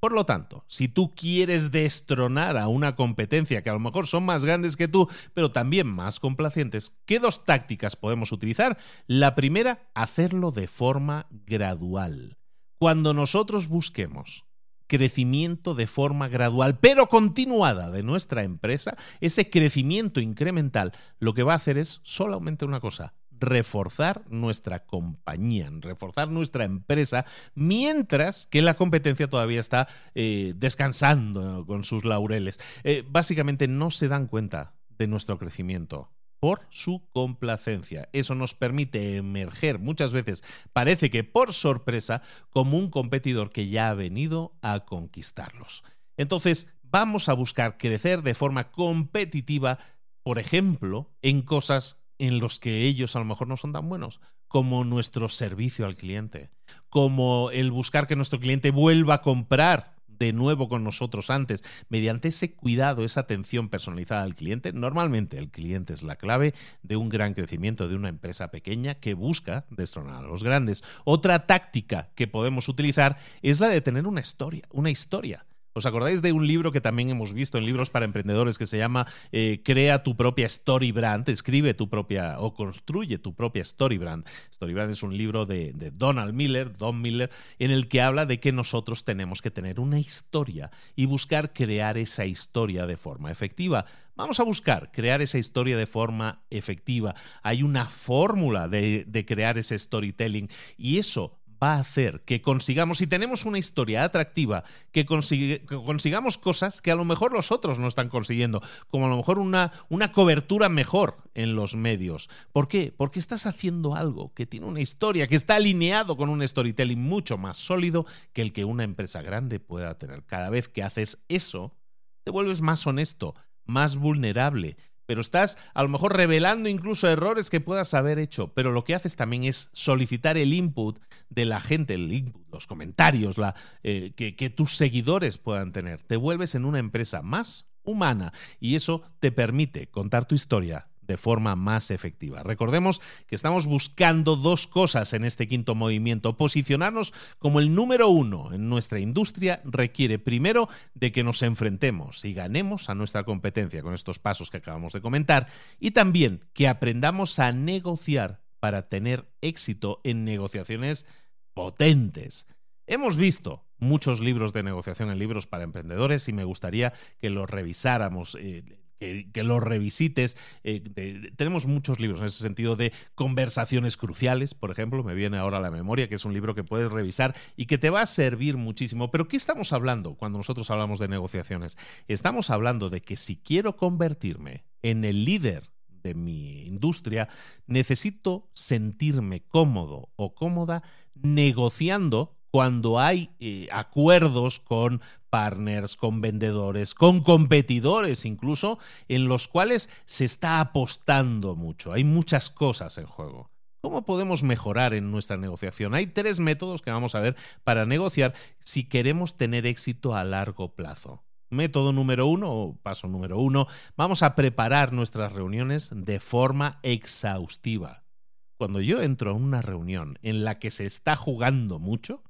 [SPEAKER 1] Por lo tanto, si tú quieres destronar a una competencia que a lo mejor son más grandes que tú, pero también más complacientes, ¿qué dos tácticas podemos utilizar? La primera, hacerlo de forma gradual. Cuando nosotros busquemos crecimiento de forma gradual, pero continuada de nuestra empresa, ese crecimiento incremental lo que va a hacer es solamente una cosa, reforzar nuestra compañía, reforzar nuestra empresa, mientras que la competencia todavía está eh, descansando con sus laureles. Eh, básicamente no se dan cuenta de nuestro crecimiento por su complacencia. Eso nos permite emerger muchas veces, parece que por sorpresa, como un competidor que ya ha venido a conquistarlos. Entonces, vamos a buscar crecer de forma competitiva, por ejemplo, en cosas en los que ellos a lo mejor no son tan buenos, como nuestro servicio al cliente, como el buscar que nuestro cliente vuelva a comprar de nuevo con nosotros antes, mediante ese cuidado, esa atención personalizada al cliente. Normalmente el cliente es la clave de un gran crecimiento de una empresa pequeña que busca destronar a los grandes. Otra táctica que podemos utilizar es la de tener una historia, una historia. ¿Os acordáis de un libro que también hemos visto en libros para emprendedores que se llama eh, Crea tu propia story brand? Escribe tu propia o construye tu propia story brand. Story brand es un libro de, Donald Miller, Don Miller, en el que habla de que nosotros tenemos que tener una historia y buscar crear esa historia de forma efectiva. Vamos a buscar crear esa historia de forma efectiva. Hay una fórmula de crear ese storytelling y eso va a hacer que consigamos, si tenemos una historia atractiva, que, consigamos cosas que a lo mejor los otros no están consiguiendo, como a lo mejor una, una cobertura mejor en los medios. ¿Por qué? Porque estás haciendo algo que tiene una historia, que está alineado con un storytelling mucho más sólido que el que una empresa grande pueda tener. Cada vez que haces eso, te vuelves más honesto, más vulnerable, pero estás a lo mejor revelando incluso errores que puedas haber hecho, pero lo que haces también es solicitar el input de la gente, el input, los comentarios, la, eh, que, que tus seguidores puedan tener. Te vuelves en una empresa más humana y eso te permite contar tu historia de forma más efectiva. Recordemos que estamos buscando dos cosas en este quinto movimiento. Posicionarnos como el número uno en nuestra industria requiere primero de que nos enfrentemos y ganemos a nuestra competencia con estos pasos que acabamos de comentar y también que aprendamos a negociar para tener éxito en negociaciones potentes. Hemos visto muchos libros de negociación en libros para emprendedores y me gustaría que los revisáramos. Eh, que, lo revisites. Eh, tenemos muchos libros en ese sentido de conversaciones cruciales, por ejemplo, me viene ahora a la memoria, que es un libro que puedes revisar y que te va a servir muchísimo. Pero ¿qué estamos hablando cuando nosotros hablamos de negociaciones? Estamos hablando de que si quiero convertirme en el líder de mi industria, necesito sentirme cómodo o cómoda negociando cuando hay eh, acuerdos con partners, con vendedores, con competidores incluso, en los cuales se está apostando mucho. Hay muchas cosas en juego. ¿Cómo podemos mejorar en nuestra negociación? Hay tres métodos que vamos a ver para negociar si queremos tener éxito a largo plazo. Método número uno, o paso número uno, vamos a preparar nuestras reuniones de forma exhaustiva. Cuando yo entro a una reunión en la que se está jugando mucho,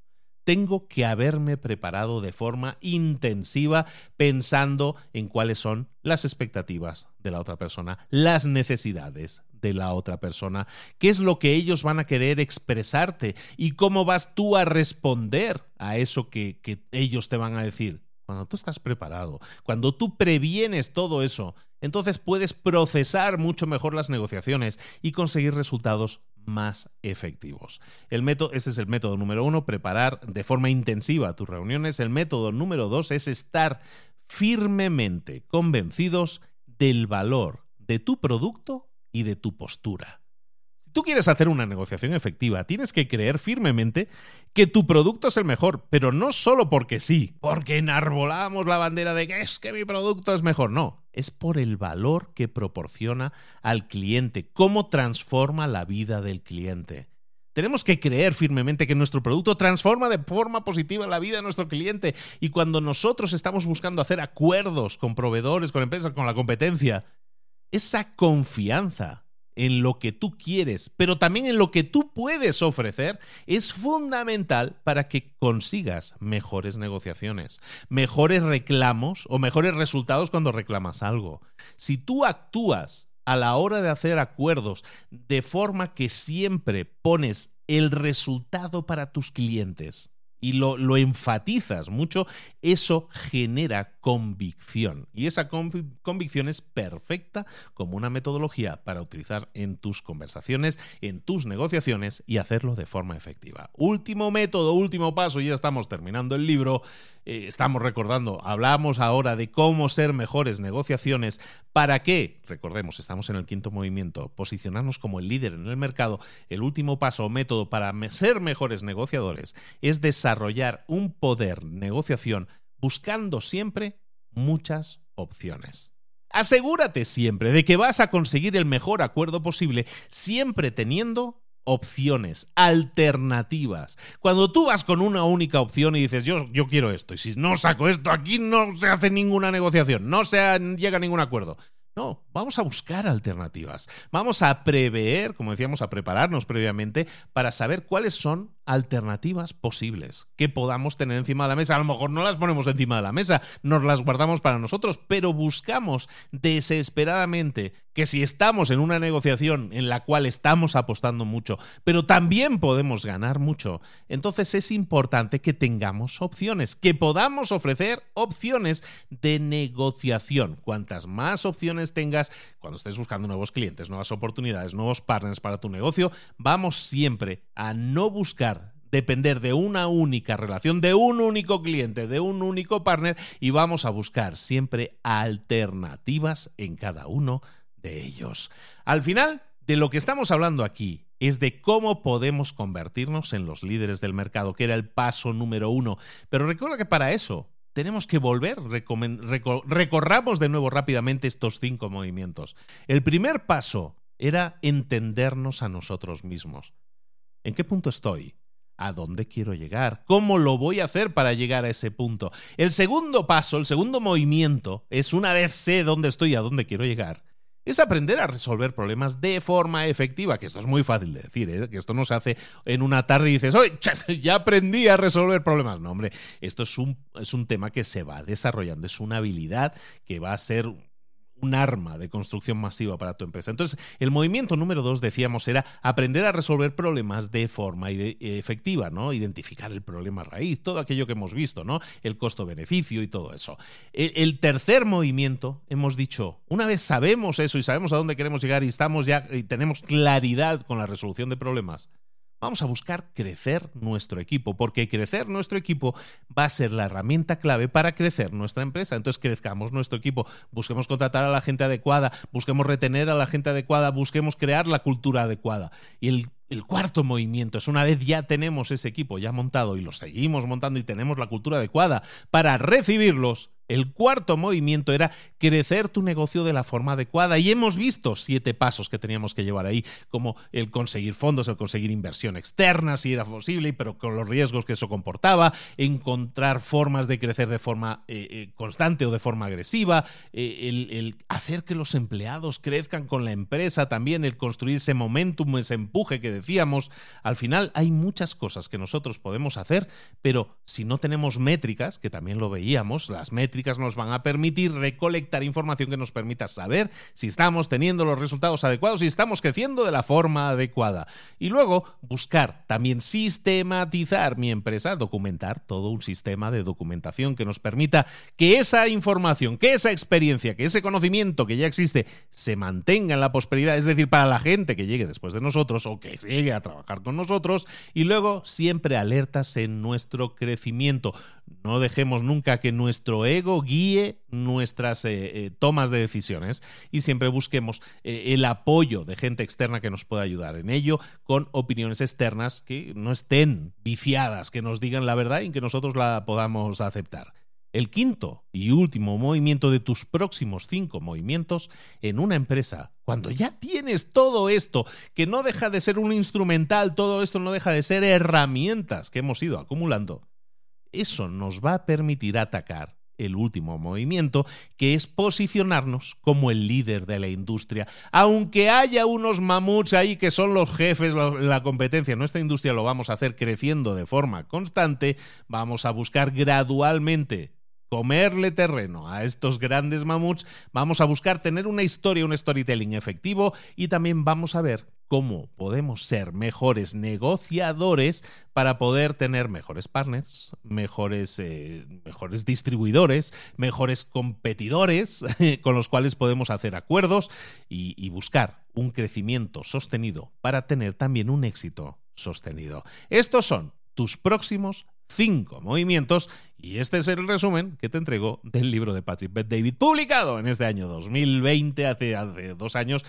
[SPEAKER 1] tengo que haberme preparado de forma intensiva pensando en cuáles son las expectativas de la otra persona, las necesidades de la otra persona, qué es lo que ellos van a querer expresarte y cómo vas tú a responder a eso que, que ellos te van a decir. Cuando tú estás preparado, cuando tú previenes todo eso, entonces puedes procesar mucho mejor las negociaciones y conseguir resultados más efectivos. El método, ese es el método número uno, preparar de forma intensiva tus reuniones. El método número dos es estar firmemente convencidos del valor de tu producto y de tu postura tú quieres hacer una negociación efectiva, tienes que creer firmemente que tu producto es el mejor, pero no solo porque sí, porque enarbolamos la bandera de que es que mi producto es mejor, no, es por el valor que proporciona al cliente, cómo transforma la vida del cliente. Tenemos que creer firmemente que nuestro producto transforma de forma positiva la vida de nuestro cliente y cuando nosotros estamos buscando hacer acuerdos con proveedores, con empresas, con la competencia, esa confianza en lo que tú quieres, pero también en lo que tú puedes ofrecer, es fundamental para que consigas mejores negociaciones, mejores reclamos o mejores resultados cuando reclamas algo. Si tú actúas a la hora de hacer acuerdos de forma que siempre pones el resultado para tus clientes, y lo, lo, enfatizas mucho, eso genera convicción. Y esa convicción es perfecta como una metodología para utilizar en tus conversaciones, en tus negociaciones y hacerlo de forma efectiva. Último método, último paso, ya estamos terminando el libro. Eh, estamos recordando, hablamos ahora de cómo ser mejores negociaciones. ¿Para qué? Recordemos, estamos en el quinto movimiento, posicionarnos como el líder en el mercado. El último paso o método para ser mejores negociadores es desarrollar un poder negociación buscando siempre muchas opciones. Asegúrate siempre de que vas a conseguir el mejor acuerdo posible, siempre teniendo opciones, alternativas. Cuando tú vas con una única opción y dices, yo, yo quiero esto, y si no saco esto, aquí no se hace ninguna negociación, no se llega a ningún acuerdo. No, vamos a buscar alternativas. Vamos a prever, como decíamos, a prepararnos previamente para saber cuáles son alternativas posibles que podamos tener encima de la mesa. A lo mejor no las ponemos encima de la mesa, nos las guardamos para nosotros, pero buscamos desesperadamente que si estamos en una negociación en la cual estamos apostando mucho, pero también podemos ganar mucho, entonces es importante que tengamos opciones, que podamos ofrecer opciones de negociación. Cuantas más opciones tengas, cuando estés buscando nuevos clientes, nuevas oportunidades, nuevos partners para tu negocio, vamos siempre a no buscar depender de una única relación, de un único cliente, de un único partner y vamos a buscar siempre alternativas en cada uno de ellos. Al final, de lo que estamos hablando aquí es de cómo podemos convertirnos en los líderes del mercado, que era el paso número uno. Pero recuerda que para eso tenemos que volver, recorramos de nuevo rápidamente estos cinco movimientos. El primer paso era entendernos a nosotros mismos. ¿En qué punto estoy? ¿A dónde quiero llegar? ¿Cómo lo voy a hacer para llegar a ese punto? El segundo paso, el segundo movimiento, es una vez sé dónde estoy y a dónde quiero llegar, es aprender a resolver problemas de forma efectiva, que esto es muy fácil de decir, ¿eh? que esto no se hace en una tarde y dices, oye, ya aprendí a resolver problemas. No, hombre, esto es un, es un tema que se va desarrollando, es una habilidad que va a ser un arma de construcción masiva para tu empresa. Entonces, el movimiento número dos, decíamos, era aprender a resolver problemas de forma efectiva, ¿no? Identificar el problema raíz, todo aquello que hemos visto, ¿no? El costo-beneficio y todo eso. El, el, tercer movimiento, hemos dicho, una vez sabemos eso y sabemos a dónde queremos llegar y estamos ya y tenemos claridad con la resolución de problemas, Vamos a buscar crecer nuestro equipo, porque crecer nuestro equipo va a ser la herramienta clave para crecer nuestra empresa. Entonces, crezcamos nuestro equipo, busquemos contratar a la gente adecuada, busquemos retener a la gente adecuada, busquemos crear la cultura adecuada. Y el, cuarto movimiento es una vez ya tenemos ese equipo ya montado y lo seguimos montando y tenemos la cultura adecuada para recibirlos, El cuarto movimiento era crecer tu negocio de la forma adecuada y hemos visto siete pasos que teníamos que llevar ahí, como el conseguir fondos, el conseguir inversión externa, si era posible, pero con los riesgos que eso comportaba, encontrar formas de crecer de forma eh, eh, constante o de forma agresiva, eh, el, el hacer que los empleados crezcan con la empresa, también el construir ese momentum, ese empuje que decíamos. Al final hay muchas cosas que nosotros podemos hacer, pero si no tenemos métricas, que también lo veíamos, las métricas, nos van a permitir recolectar información que nos permita saber si estamos teniendo los resultados adecuados, si estamos creciendo de la forma adecuada. Y luego buscar también sistematizar mi empresa, documentar todo un sistema de documentación que nos permita que esa información, que esa experiencia, que ese conocimiento que ya existe se mantenga en la prosperidad, es decir, para la gente que llegue después de nosotros o que llegue a trabajar con nosotros y luego siempre alertas en nuestro crecimiento. No dejemos nunca que nuestro ego guíe nuestras eh, eh, tomas de decisiones y siempre busquemos eh, el apoyo de gente externa que nos pueda ayudar en ello con opiniones externas que no estén viciadas, que nos digan la verdad y que nosotros la podamos aceptar. El quinto y último movimiento de tus próximos cinco movimientos en una empresa, cuando ya tienes todo esto, que no deja de ser un instrumental, todo esto no deja de ser herramientas que hemos ido acumulando, eso nos va a permitir atacar el último movimiento, que es posicionarnos como el líder de la industria. Aunque haya unos mamuts ahí que son los jefes la competencia, nuestra industria lo vamos a hacer creciendo de forma constante, vamos a buscar gradualmente comerle terreno a estos grandes mamuts, vamos a buscar tener una historia, un storytelling efectivo y también vamos a ver cómo podemos ser mejores negociadores para poder tener mejores partners, mejores, eh, mejores distribuidores, mejores competidores con los cuales podemos hacer acuerdos y, y buscar un crecimiento sostenido para tener también un éxito sostenido. Estos son tus próximos cinco movimientos y este es el resumen que te entrego del libro de Patrick Beth David, publicado en este año 2020, hace, hace dos años,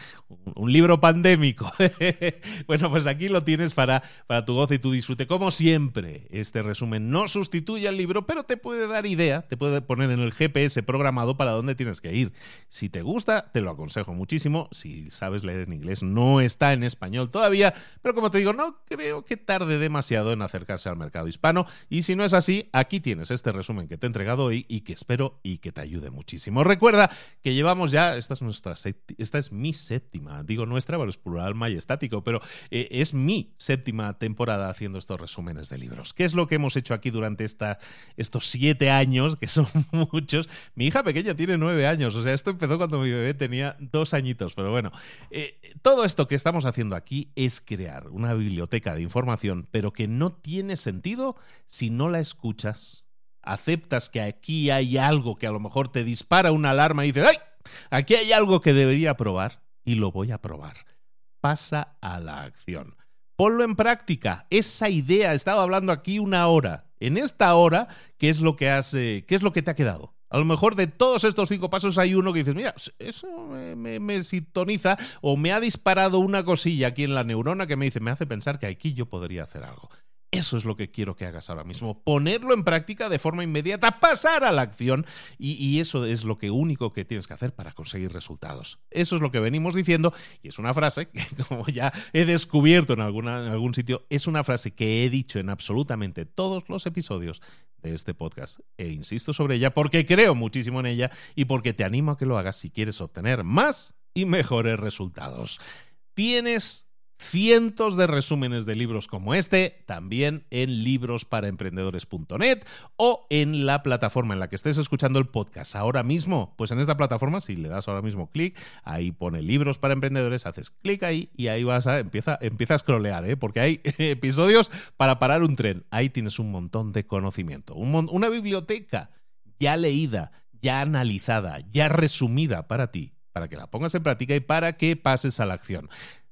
[SPEAKER 1] un, libro pandémico. bueno, pues aquí lo tienes para, para tu gozo y tu disfrute. Como siempre, este resumen no sustituye al libro, pero te puede dar idea, te puede poner en el GPS programado para dónde tienes que ir. Si te gusta, te lo aconsejo muchísimo. Si sabes leer en inglés, no está en español todavía, pero como te digo, no creo que tarde demasiado en acercarse al mercado hispano. Y si no es así, aquí tienes este resumen que te he entregado hoy y que espero y que te ayude muchísimo. Recuerda que llevamos ya, esta es, nuestra, esta es mi séptima, digo nuestra, pero es plural majestático, pero eh, es mi séptima temporada haciendo estos resúmenes de libros. ¿Qué es lo que hemos hecho aquí durante esta, estos siete años, que son muchos? Mi hija pequeña tiene nueve años, o sea, esto empezó cuando mi bebé tenía dos añitos, pero bueno, eh, todo esto que estamos haciendo aquí es crear una biblioteca de información, pero que no tiene sentido si no la escuchas aceptas que aquí hay algo que a lo mejor te dispara una alarma y dices, ¡ay! Aquí hay algo que debería probar y lo voy a probar. Pasa a la acción. Ponlo en práctica. Esa idea, he estado hablando aquí una hora. En esta hora, ¿qué es lo que has, qué es lo que te ha quedado? A lo mejor de todos estos cinco pasos hay uno que dices, mira, eso me, me, sintoniza o me ha disparado una cosilla aquí en la neurona que me dice, me hace pensar que aquí yo podría hacer algo. Eso es lo que quiero que hagas ahora mismo, ponerlo en práctica de forma inmediata, pasar a la acción y, eso es lo que único que tienes que hacer para conseguir resultados. Eso es lo que venimos diciendo y es una frase que como ya he descubierto en, algún sitio, es una frase que he dicho en absolutamente todos los episodios de este podcast e insisto sobre ella porque creo muchísimo en ella y porque te animo a que lo hagas si quieres obtener más y mejores resultados. Tienes cientos de resúmenes de libros como este, también en librosparaemprendedores.net o en la plataforma en la que estés escuchando el podcast ahora mismo. Pues en esta plataforma, si le das ahora mismo clic, ahí pone libros para emprendedores, haces clic ahí y ahí vas a empieza, empieza a scrollear, ¿eh? porque hay episodios para parar un tren. Ahí tienes un montón de conocimiento, una biblioteca ya leída, ya analizada, ya resumida para ti, para que la pongas en práctica y para que pases a la acción.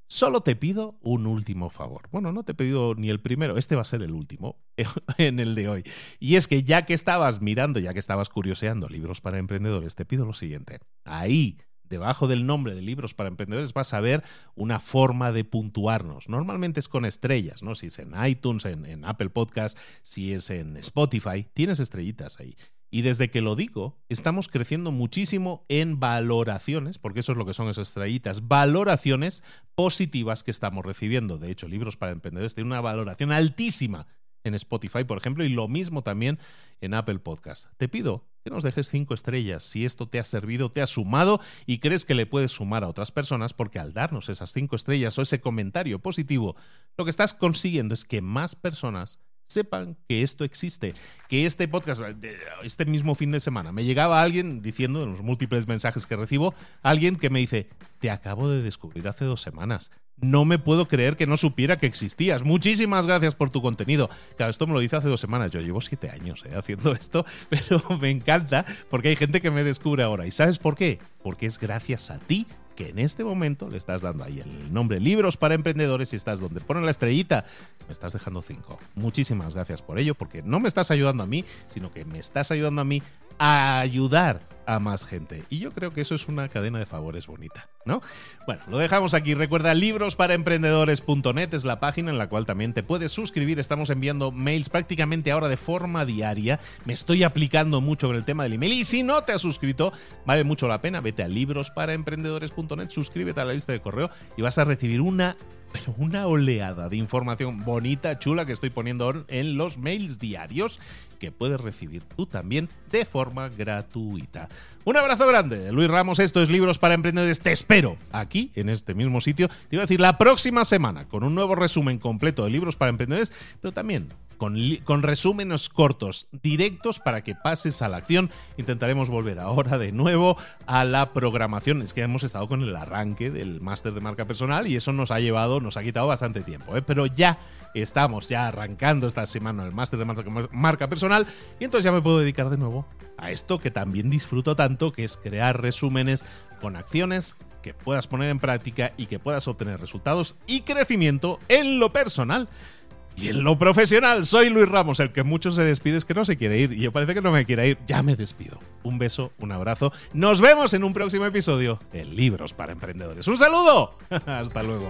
[SPEAKER 1] Solo te pido un último favor. Bueno, no te he pedido ni el primero, este va a ser el último en el de hoy. Y es que ya que estabas mirando, ya que estabas curioseando libros para emprendedores, te pido lo siguiente. Ahí, debajo del nombre de libros para emprendedores, vas a ver una forma de puntuarnos. Normalmente es con estrellas, ¿no? Si es en iTunes, en, Apple Podcast, si es en Spotify, tienes estrellitas ahí. Y desde que lo digo, estamos creciendo muchísimo en valoraciones, porque eso es lo que son esas estrellitas, valoraciones positivas que estamos recibiendo. De hecho, Libros para Emprendedores tiene una valoración altísima en Spotify, por ejemplo, y lo mismo también en Apple Podcast. Te pido que nos dejes cinco estrellas si esto te ha servido, te ha sumado y crees que le puedes sumar a otras personas, porque al darnos esas cinco estrellas o ese comentario positivo, lo que estás consiguiendo es que más personas sepan que esto existe, que este podcast, este mismo fin de semana, me llegaba alguien diciendo en los múltiples mensajes que recibo, alguien que me dice, te acabo de descubrir hace dos semanas. No me puedo creer que no supiera que existías. Muchísimas gracias por tu contenido. Claro, esto me lo dice hace dos semanas. Yo llevo siete años eh, haciendo esto, pero me encanta porque hay gente que me descubre ahora. ¿Y sabes por qué? Porque es gracias a ti que en este momento le estás dando ahí el nombre Libros para Emprendedores y estás donde pone la estrellita, me estás dejando cinco. Muchísimas gracias por ello, porque no me estás ayudando a mí, sino que me estás ayudando a mí a ayudar a más gente. Y yo creo que eso es una cadena de favores bonita, ¿no? Bueno, lo dejamos aquí. Recuerda, librosparaemprendedores.net es la página en la cual también te puedes suscribir. Estamos enviando mails prácticamente ahora de forma diaria. Me estoy aplicando mucho con el tema del email. Y si no te has suscrito, vale mucho la pena. Vete a librosparaemprendedores.net, suscríbete a la lista de correo y vas a recibir una pero una oleada de información bonita, chula que estoy poniendo en los mails diarios que puedes recibir tú también de forma gratuita. Un abrazo grande, Luis Ramos, esto es Libros para Emprendedores, te espero aquí, en este mismo sitio, te iba a decir la próxima semana, con un nuevo resumen completo de Libros para Emprendedores, pero también con, resúmenes cortos, directos para que pases a la acción. Intentaremos volver ahora de nuevo a la programación. Es que hemos estado con el arranque del máster de marca personal y eso nos ha llevado, nos ha quitado bastante tiempo. ¿eh? Pero ya estamos ya arrancando esta semana el máster de marca personal y entonces ya me puedo dedicar de nuevo a esto que también disfruto tanto, que es crear resúmenes con acciones que puedas poner en práctica y que puedas obtener resultados y crecimiento en lo personal. Y en lo profesional, soy Luis Ramos, el que muchos se despide es que no se quiere ir. Y yo parece que no me quiere ir. Ya me despido. Un beso, un abrazo. Nos vemos en un próximo episodio en Libros para Emprendedores. ¡Un saludo! Hasta luego.